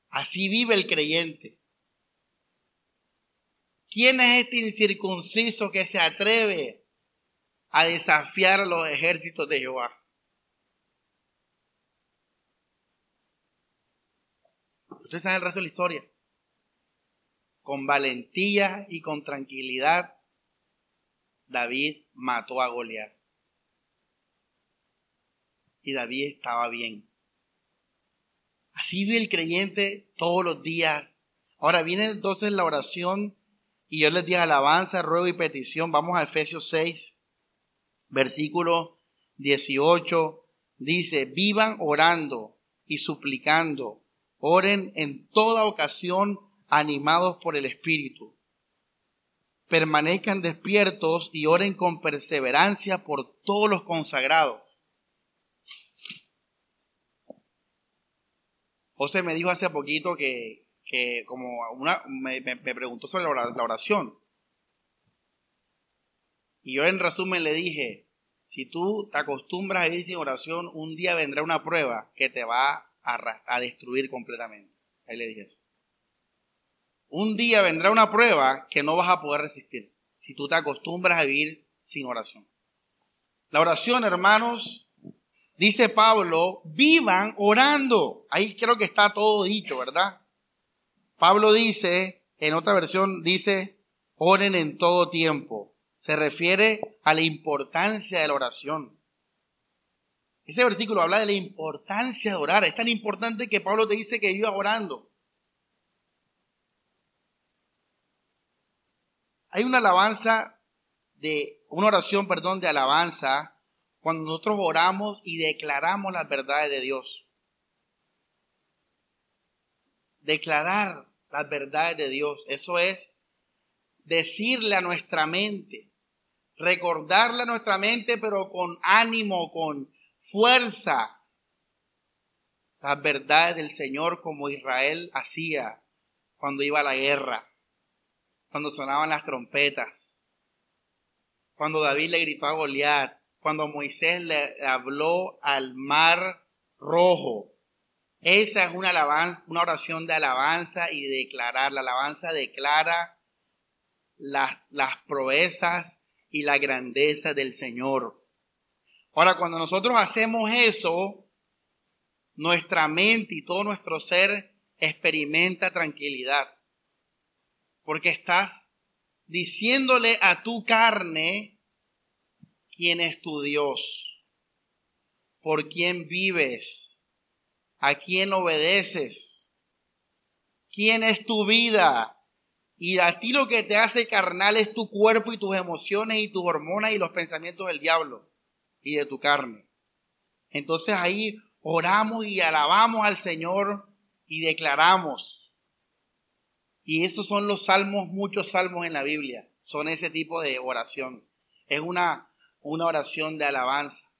Así vive el creyente. ¿Quién es este incircunciso que se atreve a desafiar a los ejércitos de Jehová? Ustedes saben el resto de la historia. Con valentía y con tranquilidad, David mató a Goliat. Y David estaba bien. Así vive el creyente todos los días. Ahora viene entonces la oración y yo les dije alabanza, ruego y petición. Vamos a Efesios 6, versículo 18. Dice, vivan orando y suplicando. Oren en toda ocasión animados por el Espíritu. Permanezcan despiertos y oren con perseverancia por todos los consagrados. José me dijo hace poquito que, como una, me, preguntó sobre la oración. Y yo en resumen le dije, si tú te acostumbras a ir sin oración, un día vendrá una prueba que te va a, destruir completamente. Ahí le dije eso. Un día vendrá una prueba que no vas a poder resistir si tú te acostumbras a vivir sin oración. La oración, hermanos, dice Pablo, vivan orando. Ahí creo que está todo dicho, ¿verdad? Pablo dice, en otra versión dice, oren en todo tiempo. Se refiere a la importancia de la oración. Ese versículo habla de la importancia de orar. Es tan importante que Pablo te dice que viva orando. Hay una alabanza de, una oración, perdón, de alabanza cuando nosotros oramos y declaramos las verdades de Dios. Declarar las verdades de Dios, eso es decirle a nuestra mente, recordarle a nuestra mente, pero con ánimo, con fuerza, las verdades del Señor como Israel hacía cuando iba a la guerra, cuando sonaban las trompetas, cuando David le gritó a Goliat, cuando Moisés le habló al mar rojo. Esa es una alabanza, una oración de alabanza y de declarar. La alabanza declara las, las proezas y la grandeza del Señor. Ahora, cuando nosotros hacemos eso, nuestra mente y todo nuestro ser experimenta tranquilidad. Porque estás diciéndole a tu carne, quién es tu Dios, por quién vives, a quién obedeces, quién es tu vida. Y a ti lo que te hace carnal es tu cuerpo y tus emociones y tus hormonas y los pensamientos del diablo y de tu carne. Entonces ahí oramos y alabamos al Señor y declaramos. Y esos son los salmos, muchos salmos en la Biblia. Son ese tipo de oración. Es una una oración de alabanza.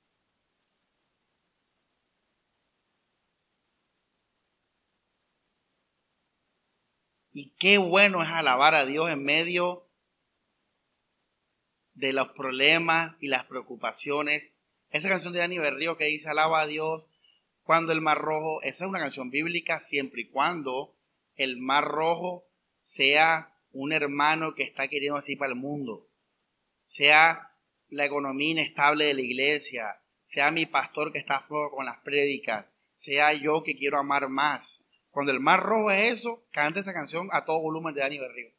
Y qué bueno es alabar a Dios en medio de los problemas y las preocupaciones. Esa canción de Dani Berrío que dice alaba a Dios cuando el mar rojo, esa es una canción bíblica siempre y cuando el mar rojo sea un hermano que está queriendo así para el mundo, sea la economía inestable de la iglesia, sea mi pastor que está flojo con las prédicas, sea yo que quiero amar más. Cuando el mar rojo es eso, canta esta canción a todo volumen de Dani Berrío.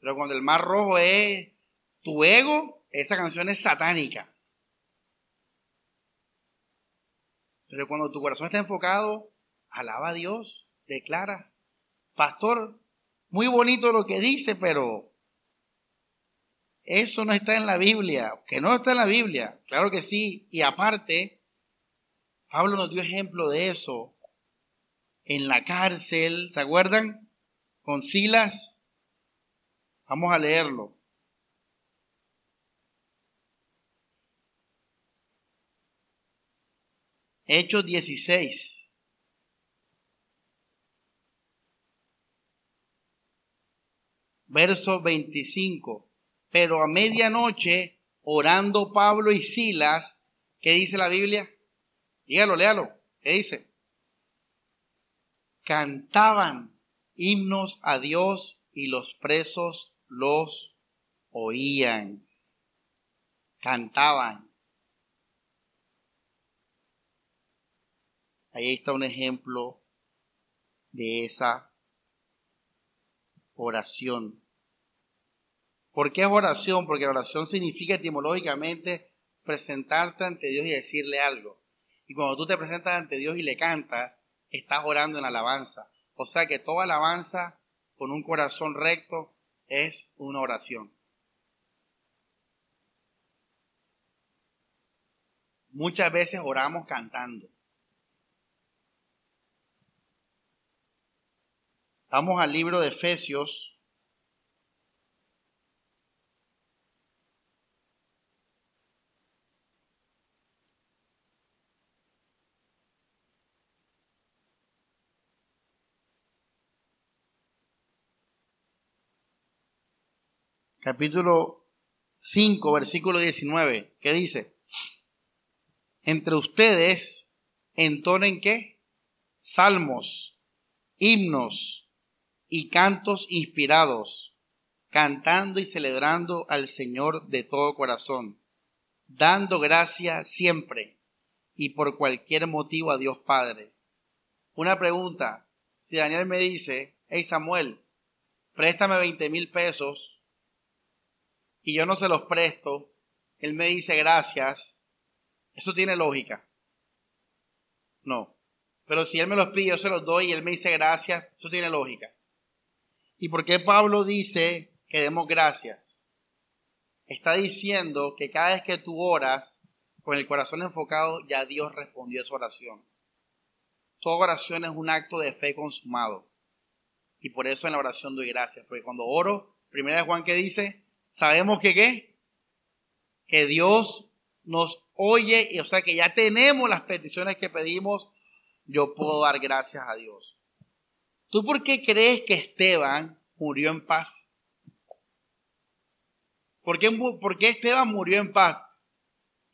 Pero cuando el mar rojo es tu ego, esa canción es satánica. Pero cuando tu corazón está enfocado, alaba a Dios, declara. Pastor, muy bonito lo que dice, pero eso no está en la Biblia, que no está en la Biblia, claro que sí. Y aparte, Pablo nos dio ejemplo de eso en la cárcel, ¿se acuerdan? Con Silas. Vamos a leerlo. Hechos 16. Verso 25. Pero a medianoche, orando Pablo y Silas, ¿qué dice la Biblia? Dígalo, léalo. ¿Qué dice? Cantaban himnos a Dios y los presos los oían. Cantaban. Ahí está un ejemplo de esa oración. ¿Por qué es oración? Porque oración significa etimológicamente presentarte ante Dios y decirle algo. Y cuando tú te presentas ante Dios y le cantas, estás orando en alabanza. O sea que toda alabanza con un corazón recto es una oración. Muchas veces oramos cantando. Vamos al libro de Efesios. Capítulo 5, versículo 19, ¿qué dice? Entre ustedes entonen qué? Salmos, himnos, y cantos inspirados, cantando y celebrando al Señor de todo corazón, dando gracia siempre y por cualquier motivo a Dios Padre. Una pregunta, si Daniel me dice, hey Samuel, préstame 20 mil pesos y yo no se los presto, él me dice gracias, ¿eso tiene lógica? No. Pero si él me los pide, yo se los doy y él me dice gracias, eso tiene lógica. ¿Y por qué Pablo dice que demos gracias? Está diciendo que cada vez que tú oras con el corazón enfocado, ya Dios respondió a esa oración. Toda oración es un acto de fe consumado. Y por eso en la oración doy gracias. Porque cuando oro, primera de Juan que dice, sabemos que qué? Que Dios nos oye, y o sea que ya tenemos las peticiones que pedimos, yo puedo dar gracias a Dios. ¿Tú por qué crees que Esteban murió en paz? ¿Por qué, ¿Por qué, Esteban murió en paz?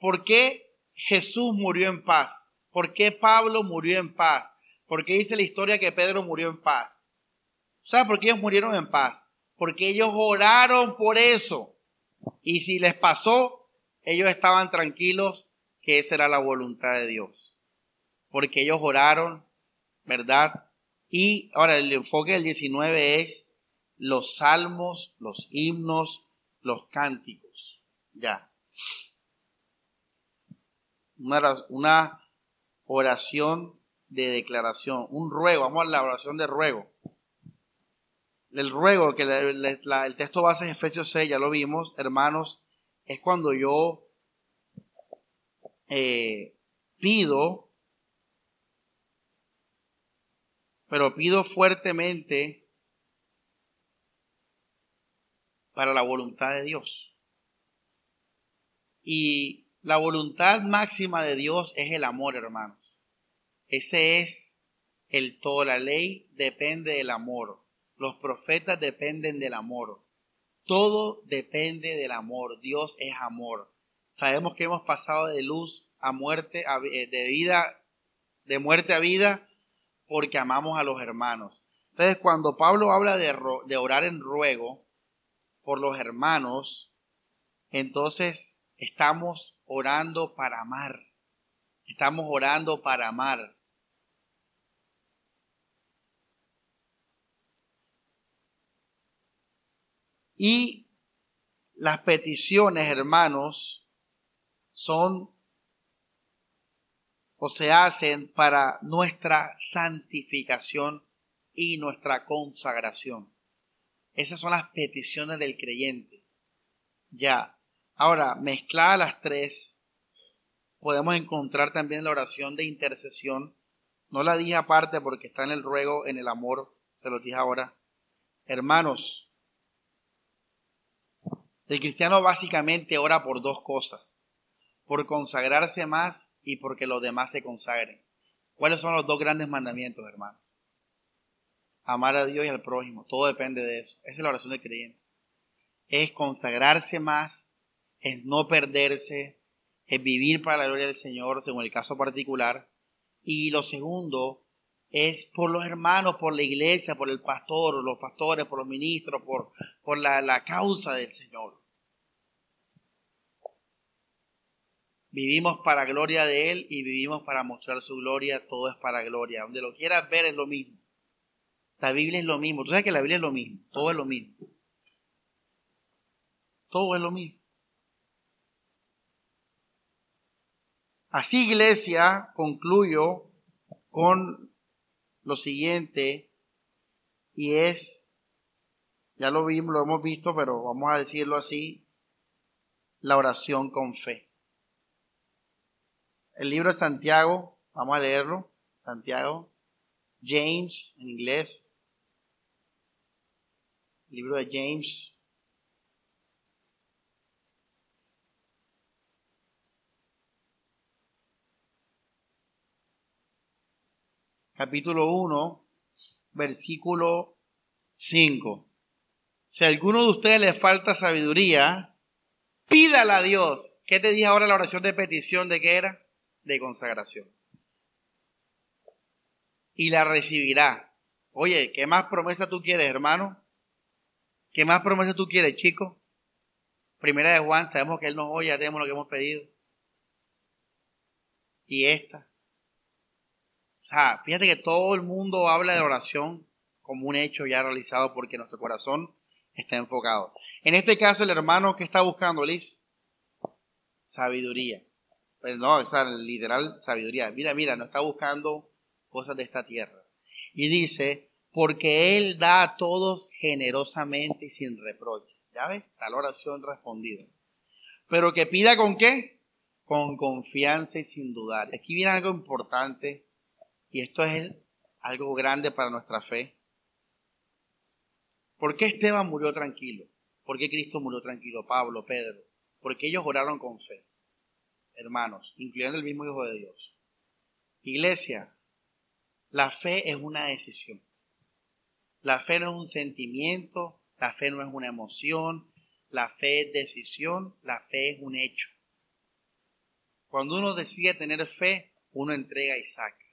¿Por qué Jesús murió en paz? ¿Por qué Pablo murió en paz? ¿Por qué dice la historia que Pedro murió en paz? ¿Sabes por qué ellos murieron en paz? Porque ellos oraron por eso. Y si les pasó, ellos estaban tranquilos que esa era la voluntad de Dios. Porque ellos oraron, ¿verdad? Y ahora el enfoque del 19 es los salmos, los himnos, los cánticos. Ya. Una, oración de declaración, un ruego, vamos a la oración de ruego. El ruego, que el texto base es Efesios 6, ya lo vimos, hermanos, es cuando yo eh, pido pero pido fuertemente para la voluntad de Dios. Y la voluntad máxima de Dios es el amor, hermanos. Ese es el todo. La ley depende del amor. Los profetas dependen del amor. Todo depende del amor. Dios es amor. Sabemos que hemos pasado de luz a muerte, eh, de vida, de muerte a vida, porque amamos a los hermanos. Entonces, cuando Pablo habla de, orar en ruego por los hermanos, entonces estamos orando para amar. Estamos orando para amar. Y las peticiones, hermanos, son o se hacen para nuestra santificación y nuestra consagración. Esas son las peticiones del creyente. Ya. Ahora, mezcladas las tres, podemos encontrar también la oración de intercesión. No la dije aparte porque está en el ruego, en el amor, se lo dije ahora. Hermanos, el cristiano básicamente ora por dos cosas. Por consagrarse más y porque los demás se consagren. ¿Cuáles son los dos grandes mandamientos, hermano? Amar a Dios y al prójimo. Todo depende de eso. Esa es la oración del creyente. Es consagrarse más, es no perderse, es vivir para la gloria del Señor, según el caso particular. Y lo segundo es por los hermanos, por la iglesia, por el pastor, los pastores, por los ministros, por, por la, la causa del Señor. Vivimos para gloria de Él y vivimos para mostrar su gloria. Todo es para gloria. Donde lo quieras ver es lo mismo. La Biblia es lo mismo. Tú sabes que la Biblia es lo mismo. Todo es lo mismo. Todo es lo mismo. Así, iglesia, concluyo con lo siguiente y es, ya lo vimos, lo hemos visto, pero vamos a decirlo así, la oración con fe. El libro de Santiago, vamos a leerlo, Santiago, James en inglés, libro de James, capítulo 1, versículo 5. Si a alguno de ustedes le falta sabiduría, pídala a Dios. ¿Qué te dije ahora la oración de petición de qué era? De consagración. Y la recibirá. Oye, ¿qué más promesa tú quieres, hermano? ¿Qué más promesa tú quieres, chico? Primera de Juan, sabemos que Él nos oye, tenemos lo que hemos pedido. Y esta. O sea, fíjate que todo el mundo habla de oración como un hecho ya realizado porque nuestro corazón está enfocado. En este caso, el hermano que está buscando, Liz, sabiduría. Pues no, o sea, literal sabiduría. Mira, mira, no está buscando cosas de esta tierra. Y dice, porque Él da a todos generosamente y sin reproche. ¿Ya ves? La oración respondida. Pero que pida con qué? Con confianza y sin dudar. Aquí viene algo importante y esto es algo grande para nuestra fe. ¿Por qué Esteban murió tranquilo? ¿Por qué Cristo murió tranquilo? Pablo, Pedro. Porque ellos oraron con fe. Hermanos, incluyendo el mismo Hijo de Dios. Iglesia, la fe es una decisión. La fe no es un sentimiento, la fe no es una emoción, la fe es decisión, la fe es un hecho. Cuando uno decide tener fe, uno entrega y saca.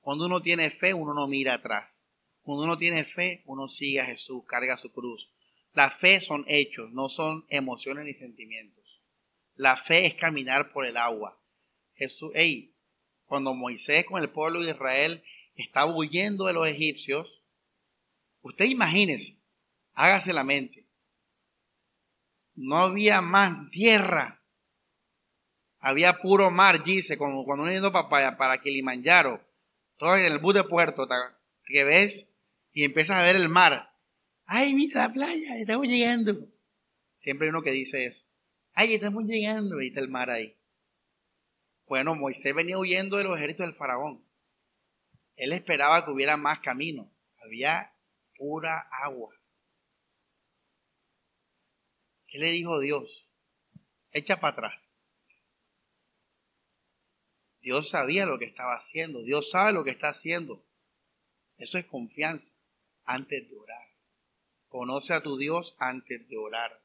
Cuando uno tiene fe, uno no mira atrás. Cuando uno tiene fe, uno sigue a Jesús, carga su cruz. La fe son hechos, no son emociones ni sentimientos. La fe es caminar por el agua. Jesús, hey, cuando Moisés con el pueblo de Israel estaba huyendo de los egipcios, usted imagínese, hágase la mente. No había más tierra. Había puro mar, dice, como cuando uno yendo para, para Kilimanjaro todo en el bus de puerto, que ves y empiezas a ver el mar. Ay, mira la playa, estamos llegando. Siempre hay uno que dice eso. Ay, estamos llegando y está el mar ahí. Bueno, Moisés venía huyendo de los ejércitos del faraón. Él esperaba que hubiera más camino. Había pura agua. ¿Qué le dijo Dios? Echa para atrás. Dios sabía lo que estaba haciendo. Dios sabe lo que está haciendo. Eso es confianza antes de orar. Conoce a tu Dios antes de orar.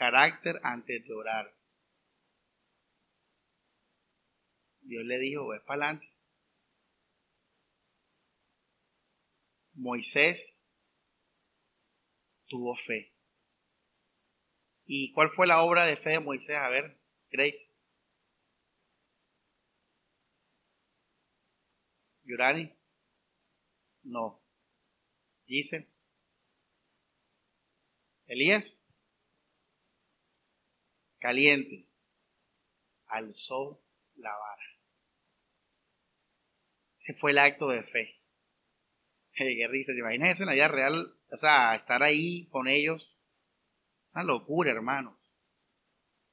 Carácter antes de orar. Dios le dijo, ves para adelante. Moisés tuvo fe. ¿Y cuál fue la obra de fe de Moisés? A ver, Grace. Yurani? No. Dice. Elías. Caliente. Alzó la vara. Ese fue el acto de fe. Qué risa, ¿te imaginas en la real? O sea, estar ahí con ellos. Una locura, hermanos.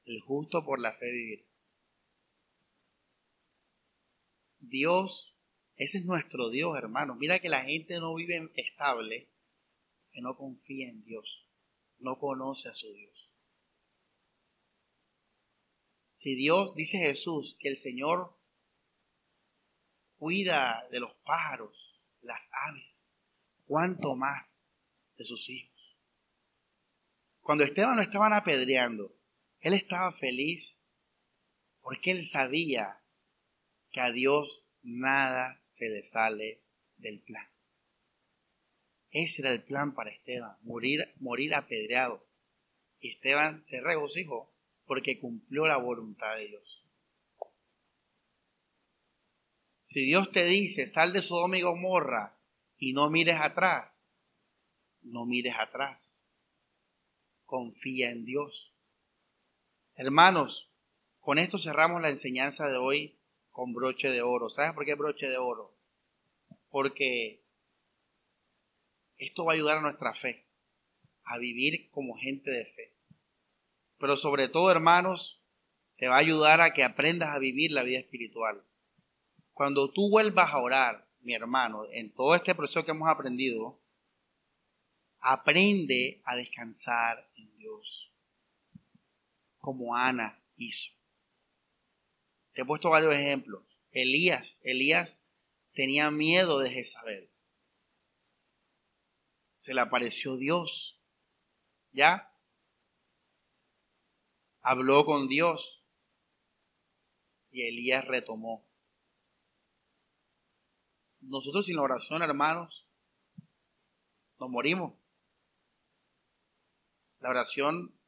El justo por la fe vivir. Dios ese es nuestro Dios, hermano. Mira que la gente no vive estable, que no confía en Dios, no conoce a su Dios. Si Dios, dice Jesús, que el Señor cuida de los pájaros, las aves, ¿cuánto más de sus hijos? Cuando Esteban lo estaban apedreando, él estaba feliz porque él sabía que a Dios nada se le sale del plan. Ese era el plan para Esteban, morir, morir apedreado. Y Esteban se regocijó porque cumplió la voluntad de Dios. Si Dios te dice, sal de Sodoma y Gomorra y no mires atrás, no mires atrás. Confía en Dios. Hermanos, con esto cerramos la enseñanza de hoy con broche de oro. ¿Sabes por qué broche de oro? Porque esto va a ayudar a nuestra fe, a vivir como gente de fe. Pero sobre todo, hermanos, te va a ayudar a que aprendas a vivir la vida espiritual. Cuando tú vuelvas a orar, mi hermano, en todo este proceso que hemos aprendido, aprende a descansar en Dios, como Ana hizo. Te he puesto varios ejemplos. Elías, Elías tenía miedo de Jezabel. Se le apareció Dios. ¿Ya? Habló con Dios. Y Elías retomó. Nosotros sin la oración, hermanos, nos morimos. La oración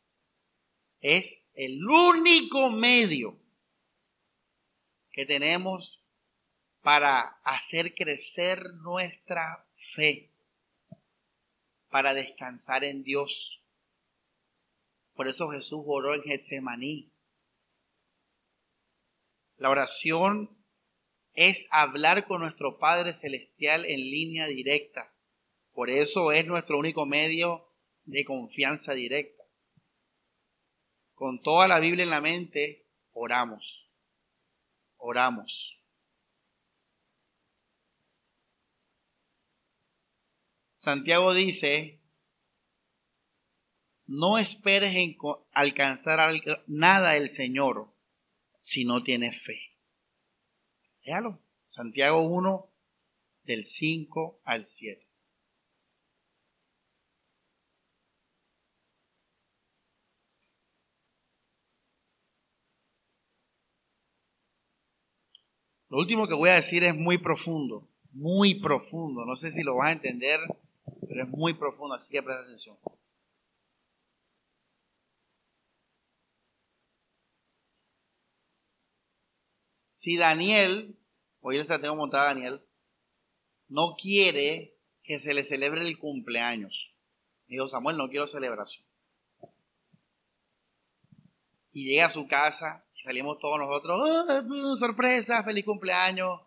es el único medio que tenemos para hacer crecer nuestra fe, para descansar en Dios. Por eso Jesús oró en Getsemaní. La oración es hablar con nuestro Padre Celestial en línea directa. Por eso es nuestro único medio de confianza directa. Con toda la Biblia en la mente, oramos. Oramos. Santiago dice, no esperes en alcanzar nada del Señor si no tienes fe. Déjalo. Santiago 1, del 5 al 7. Lo último que voy a decir es muy profundo, muy profundo. No sé si lo vas a entender, pero es muy profundo, así que presta atención. Si Daniel, hoy les tengo montada Daniel, no quiere que se le celebre el cumpleaños. Dijo Samuel, no quiero celebración. Y llega a su casa y salimos todos nosotros, ¡Oh, sorpresa, feliz cumpleaños.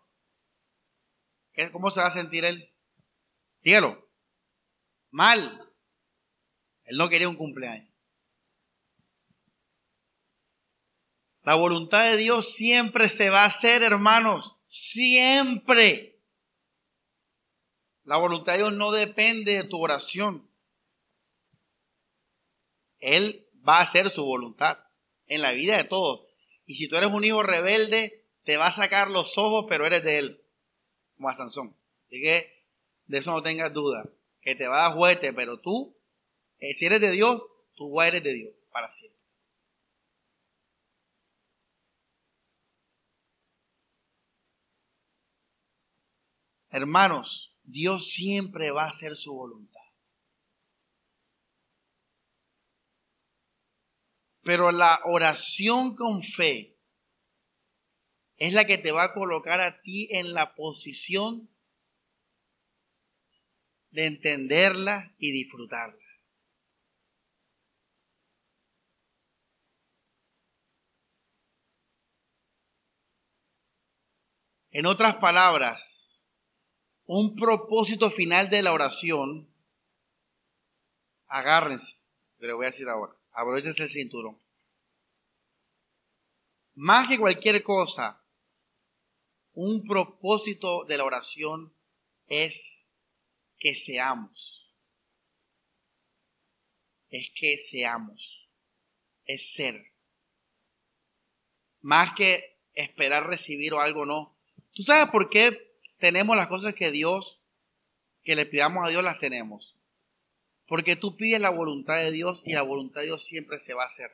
¿Cómo se va a sentir él? Dígalo. Mal. Él no quería un cumpleaños. La voluntad de Dios siempre se va a hacer, hermanos. Siempre. La voluntad de Dios no depende de tu oración. Él va a hacer su voluntad en la vida de todos. Y si tú eres un hijo rebelde, te va a sacar los ojos, pero eres de él, como a Sansón. Así que de eso no tengas duda, que te va a dar juguete, pero tú, eh, si eres de Dios, tú eres de Dios para siempre. Hermanos, Dios siempre va a hacer su voluntad. Pero la oración con fe es la que te va a colocar a ti en la posición de entenderla y disfrutarla. En otras palabras, un propósito final de la oración, agárrense, pero voy a decir ahora abróchense el cinturón. Más que cualquier cosa, un propósito de la oración es que seamos. Es que seamos. Es ser. Más que esperar recibir o algo, no. ¿Tú sabes por qué tenemos las cosas que Dios, que le pidamos a Dios, las tenemos? Porque tú pides la voluntad de Dios y la voluntad de Dios siempre se va a hacer.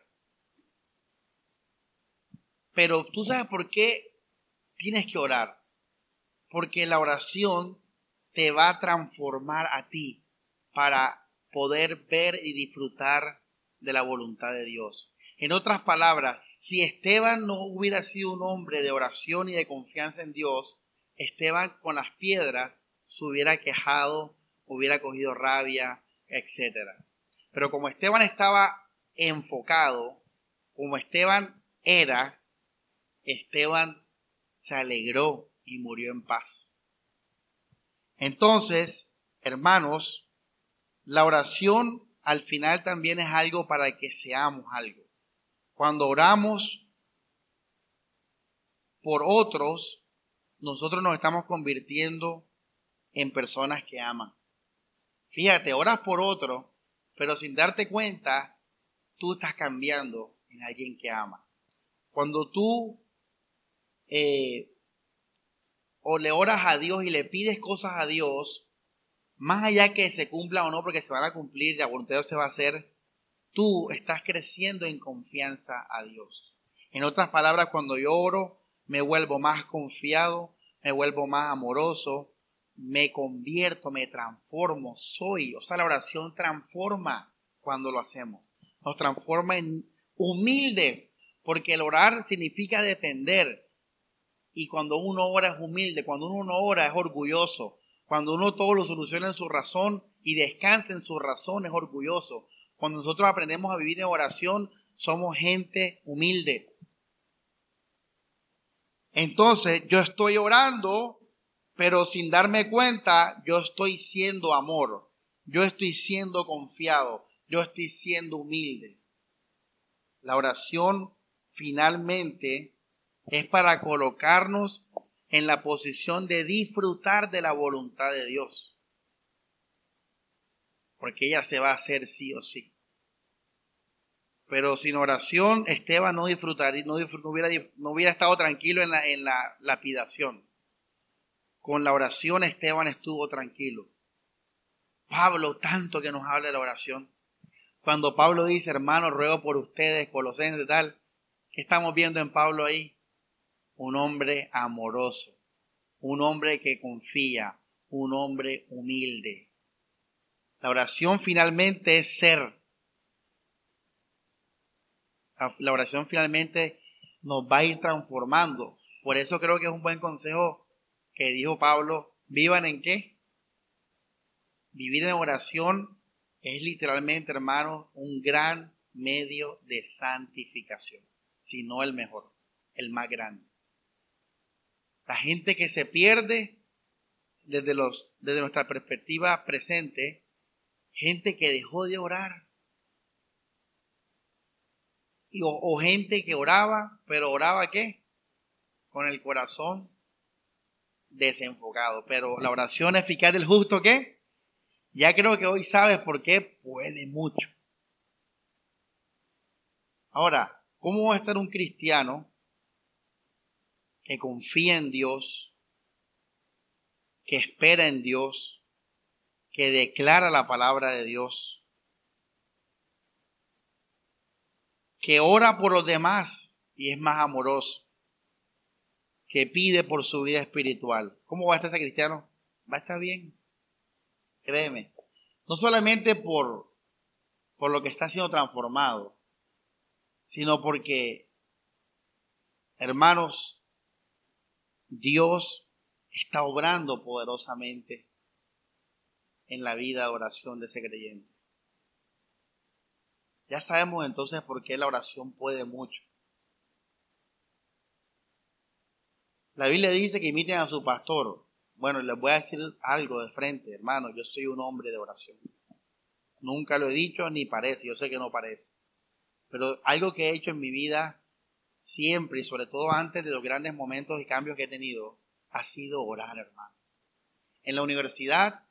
Pero tú sabes por qué tienes que orar. Porque la oración te va a transformar a ti para poder ver y disfrutar de la voluntad de Dios. En otras palabras, si Esteban no hubiera sido un hombre de oración y de confianza en Dios, Esteban con las piedras se hubiera quejado, hubiera cogido rabia, etcétera. Pero como Esteban estaba enfocado, como Esteban era, Esteban se alegró y murió en paz. Entonces, hermanos, la oración al final también es algo para que seamos algo. Cuando oramos por otros, nosotros nos estamos convirtiendo en personas que aman. Fíjate, oras por otro, pero sin darte cuenta, tú estás cambiando en alguien que ama. Cuando tú eh, o le oras a Dios y le pides cosas a Dios, más allá que se cumpla o no, porque se van a cumplir, la voluntad de Dios se va a hacer, tú estás creciendo en confianza a Dios. En otras palabras, cuando yo oro, me vuelvo más confiado, me vuelvo más amoroso, me convierto, me transformo, soy. O sea, la oración transforma cuando lo hacemos. Nos transforma en humildes, porque el orar significa defender. Y cuando uno ora es humilde, cuando uno ora es orgulloso, cuando uno todo lo soluciona en su razón y descansa en su razón es orgulloso. Cuando nosotros aprendemos a vivir en oración, somos gente humilde. Entonces, yo estoy orando, pero sin darme cuenta, yo estoy siendo amor, yo estoy siendo confiado, yo estoy siendo humilde. La oración finalmente es para colocarnos en la posición de disfrutar de la voluntad de Dios. Porque ella se va a hacer sí o sí. Pero sin oración, Esteban no disfrutaría, no, hubiera, no hubiera estado tranquilo en la, en la lapidación. Con la oración, Esteban estuvo tranquilo. Pablo, tanto que nos habla de la oración. Cuando Pablo dice, hermano, ruego por ustedes, colosenses, tal, ¿qué estamos viendo en Pablo ahí? Un hombre amoroso, un hombre que confía, un hombre humilde. La oración finalmente es ser. La oración finalmente nos va a ir transformando. Por eso creo que es un buen consejo que dijo Pablo. ¿Vivan en qué? Vivir en oración es literalmente, hermano, un gran medio de santificación, si no el mejor, el más grande. La gente que se pierde desde, los, desde nuestra perspectiva presente, gente que dejó de orar. Y, o, gente que oraba, pero oraba qué? Con el corazón desenfocado. Pero la oración eficaz del justo, ¿qué? Ya creo que hoy sabes por qué puede mucho. Ahora, ¿cómo va a estar un cristiano que confía en Dios, que espera en Dios, que declara la palabra de Dios, que ora por los demás y es más amoroso, que pide por su vida espiritual? ¿Cómo va a estar ese cristiano? Va a estar bien. Créeme. No solamente por, por lo que está siendo transformado, sino porque, hermanos, Dios está obrando poderosamente en la vida de oración de ese creyente. Ya sabemos entonces por qué la oración puede mucho. La Biblia dice que imiten a su pastor. Bueno, les voy a decir algo de frente, hermano. Yo soy un hombre de oración. Nunca lo he dicho ni parece, yo sé que no parece. Pero algo que he hecho en mi vida siempre y sobre todo antes de los grandes momentos y cambios que he tenido ha sido orar, hermano. En la universidad,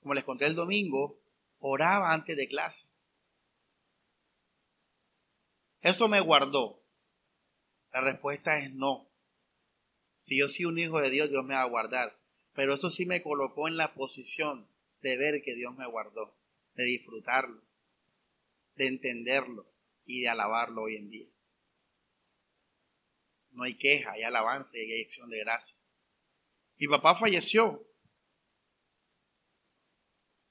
como les conté el domingo, oraba antes de clase. ¿Eso me guardó? La respuesta es no. Si yo soy un hijo de Dios, Dios me va a guardar. Pero eso sí me colocó en la posición de ver que Dios me guardó, de disfrutarlo, de entenderlo y de alabarlo hoy en día. No hay queja, hay alabanza y hay acción de gracia. Mi papá falleció,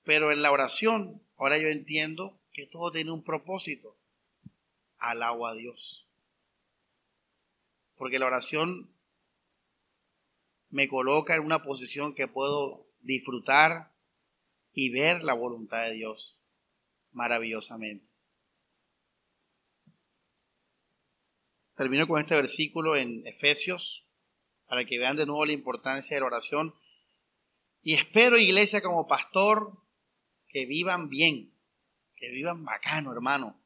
pero en la oración, ahora yo entiendo que todo tiene un propósito. Alabo a Dios. Porque la oración me coloca en una posición que puedo disfrutar y ver la voluntad de Dios maravillosamente. Termino con este versículo en Efesios, para que vean de nuevo la importancia de la oración. Y espero, iglesia, como pastor, que vivan bien, que vivan bacano, hermano.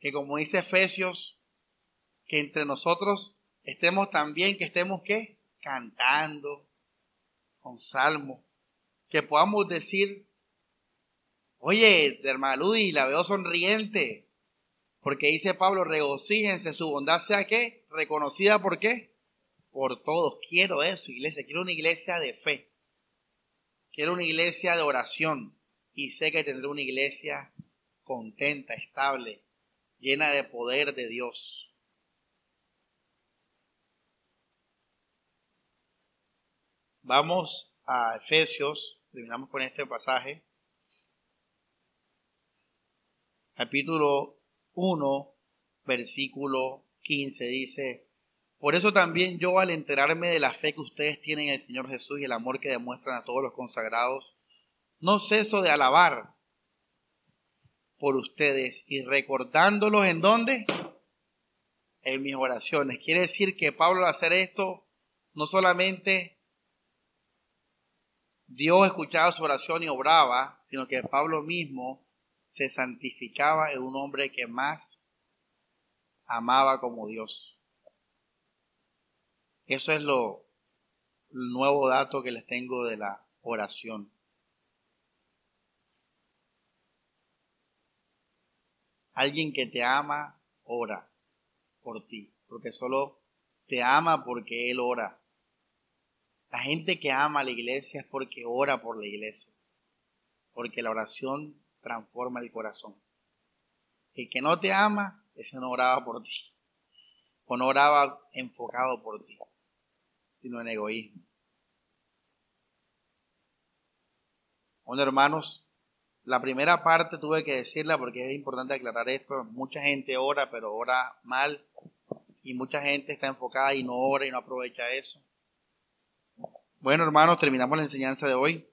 Que como dice Efesios, que entre nosotros estemos también, que estemos qué? Cantando con salmo. Que podamos decir, oye, hermano y la veo sonriente. Porque dice Pablo, regocíjense, su bondad sea qué? Reconocida por qué? Por todos. Quiero eso, iglesia. Quiero una iglesia de fe. Quiero una iglesia de oración. Y sé que tendré una iglesia contenta, estable, llena de poder de Dios. Vamos a Efesios, terminamos con este pasaje. Capítulo 1, versículo 15 dice, por eso también yo al enterarme de la fe que ustedes tienen en el Señor Jesús y el amor que demuestran a todos los consagrados, no ceso de alabar por ustedes y recordándolos en dónde? En mis oraciones. Quiere decir que Pablo al hacer esto no solamente Dios escuchaba su oración y obraba, sino que Pablo mismo se santificaba en un hombre que más amaba como Dios. Eso es lo nuevo dato que les tengo de la oración. Alguien que te ama, ora por ti, porque solo te ama porque Él ora. La gente que ama a la iglesia es porque ora por la iglesia, porque la oración transforma el corazón. El que no te ama, ese no oraba por ti, o no oraba enfocado por ti, sino en egoísmo. Bueno, hermanos, la primera parte tuve que decirla porque es importante aclarar esto. Mucha gente ora, pero ora mal. Y mucha gente está enfocada y no ora y no aprovecha eso. Bueno, hermanos, terminamos la enseñanza de hoy.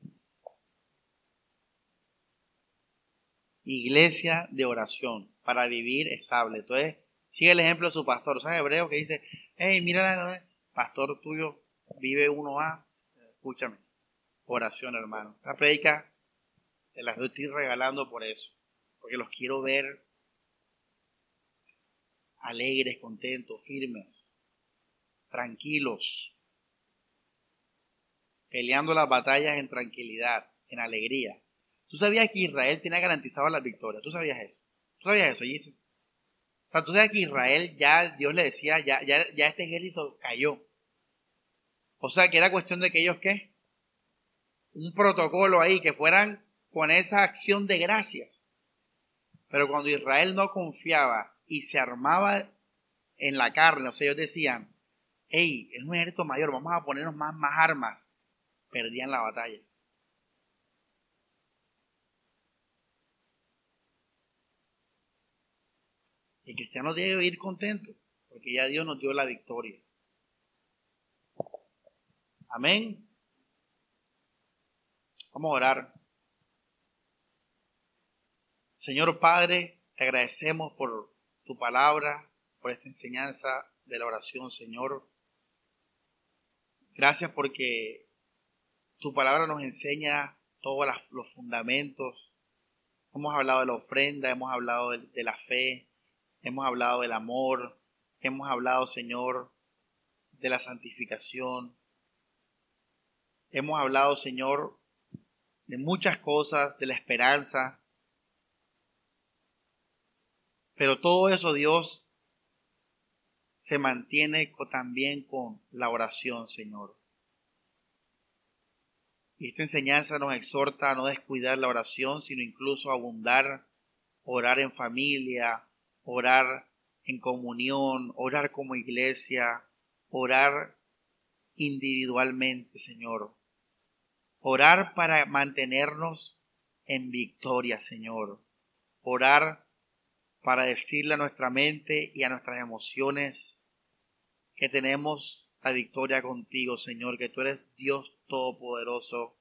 Iglesia de oración para vivir estable. Entonces, sigue el ejemplo de su pastor. ¿Sabes hebreo que dice, hey, mira, pastor tuyo vive uno a Escúchame. Oración, hermano. Esta predica te la estoy regalando por eso. Porque los quiero ver alegres, contentos, firmes, tranquilos peleando las batallas en tranquilidad, en alegría. ¿Tú sabías que Israel tenía garantizado la victoria? ¿Tú sabías eso? ¿Tú sabías eso? O sea, tú sabes que Israel ya, Dios le decía, ya, ya, ya este ejército cayó. O sea, que era cuestión de que ellos, ¿qué? Un protocolo ahí, que fueran con esa acción de gracias. Pero cuando Israel no confiaba y se armaba en la carne, o sea, ellos decían, hey, es un ejército mayor, vamos a ponernos más, más armas perdían la batalla. El cristiano debe ir contento, porque ya Dios nos dio la victoria. Amén. Vamos a orar. Señor Padre, te agradecemos por tu palabra, por esta enseñanza de la oración, Señor. Gracias porque tu palabra nos enseña todos los fundamentos. Hemos hablado de la ofrenda, hemos hablado de, la fe, hemos hablado del amor, hemos hablado, Señor, de la santificación. Hemos hablado, Señor, de muchas cosas, de la esperanza. Pero todo eso, Dios, se mantiene también con la oración, Señor. Y esta enseñanza nos exhorta a no descuidar la oración, sino incluso a abundar, orar en familia, orar en comunión, orar como iglesia, orar individualmente, Señor. Orar para mantenernos en victoria, Señor. Orar para decirle a nuestra mente y a nuestras emociones que tenemos la victoria contigo, Señor, que tú eres Dios Todopoderoso,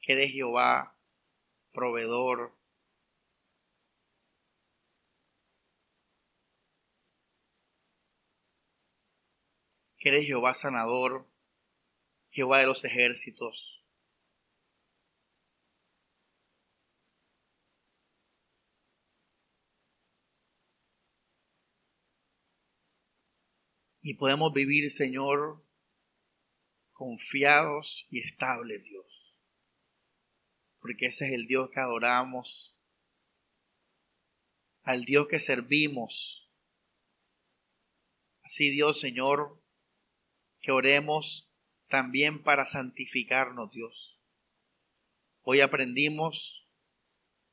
que eres Jehová, proveedor. que eres Jehová sanador, Jehová de los ejércitos. Y podemos vivir, Señor, confiados y estables, Dios. Porque ese es el Dios que adoramos, al Dios que servimos. Así, Dios, Señor, que oremos también para santificarnos, Dios. Hoy aprendimos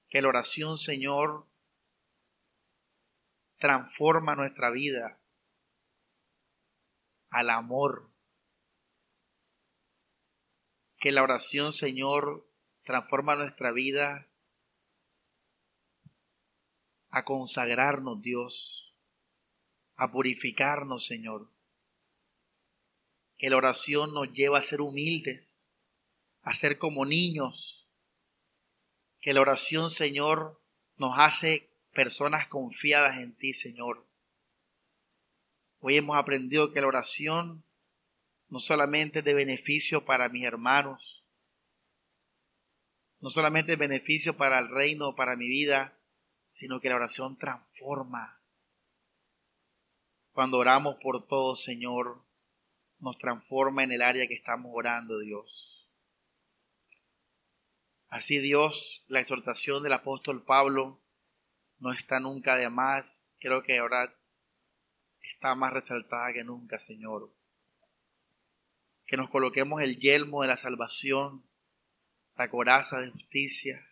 que la oración, Señor, transforma nuestra vida al amor. Que la oración, Señor, transforma nuestra vida a consagrarnos, Dios, a purificarnos, Señor. Que la oración nos lleva a ser humildes, a ser como niños. Que la oración, Señor, nos hace personas confiadas en ti, Señor. Hoy hemos aprendido que la oración no solamente es de beneficio para mis hermanos, no solamente es beneficio para el reino, para mi vida, sino que la oración transforma. Cuando oramos por todo, Señor, nos transforma en el área que estamos orando, Dios. Así Dios, la exhortación del apóstol Pablo no está nunca de más. Creo que ahora está más resaltada que nunca, Señor. Que nos coloquemos el yelmo de la salvación, la coraza de justicia,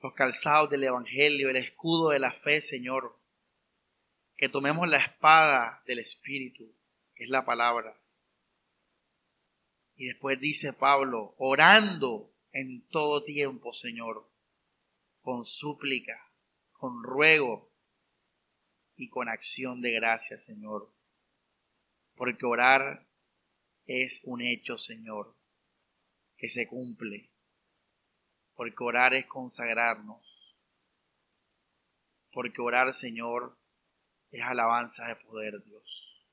los calzados del Evangelio, el escudo de la fe, Señor. Que tomemos la espada del Espíritu, que es la palabra. Y después dice Pablo, orando en todo tiempo, Señor, con súplica, con ruego y con acción de gracia, Señor. Porque orar es un hecho, Señor, que se cumple. Porque orar es consagrarnos. Porque orar, Señor, es alabanza de poder, Dios.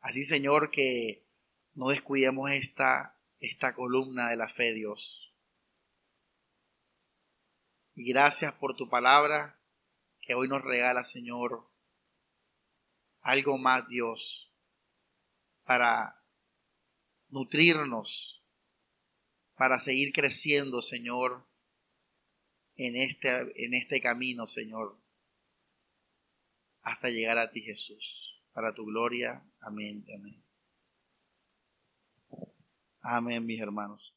Así, Señor, que no descuidemos esta, esta columna de la fe, Dios. Y gracias por tu palabra que hoy nos regala, Señor, algo más, Dios, para nutrirnos, para seguir creciendo, Señor, en este, en este camino, Señor, hasta llegar a ti, Jesús. Para tu gloria. Amén. Amén. Amén, mis hermanos.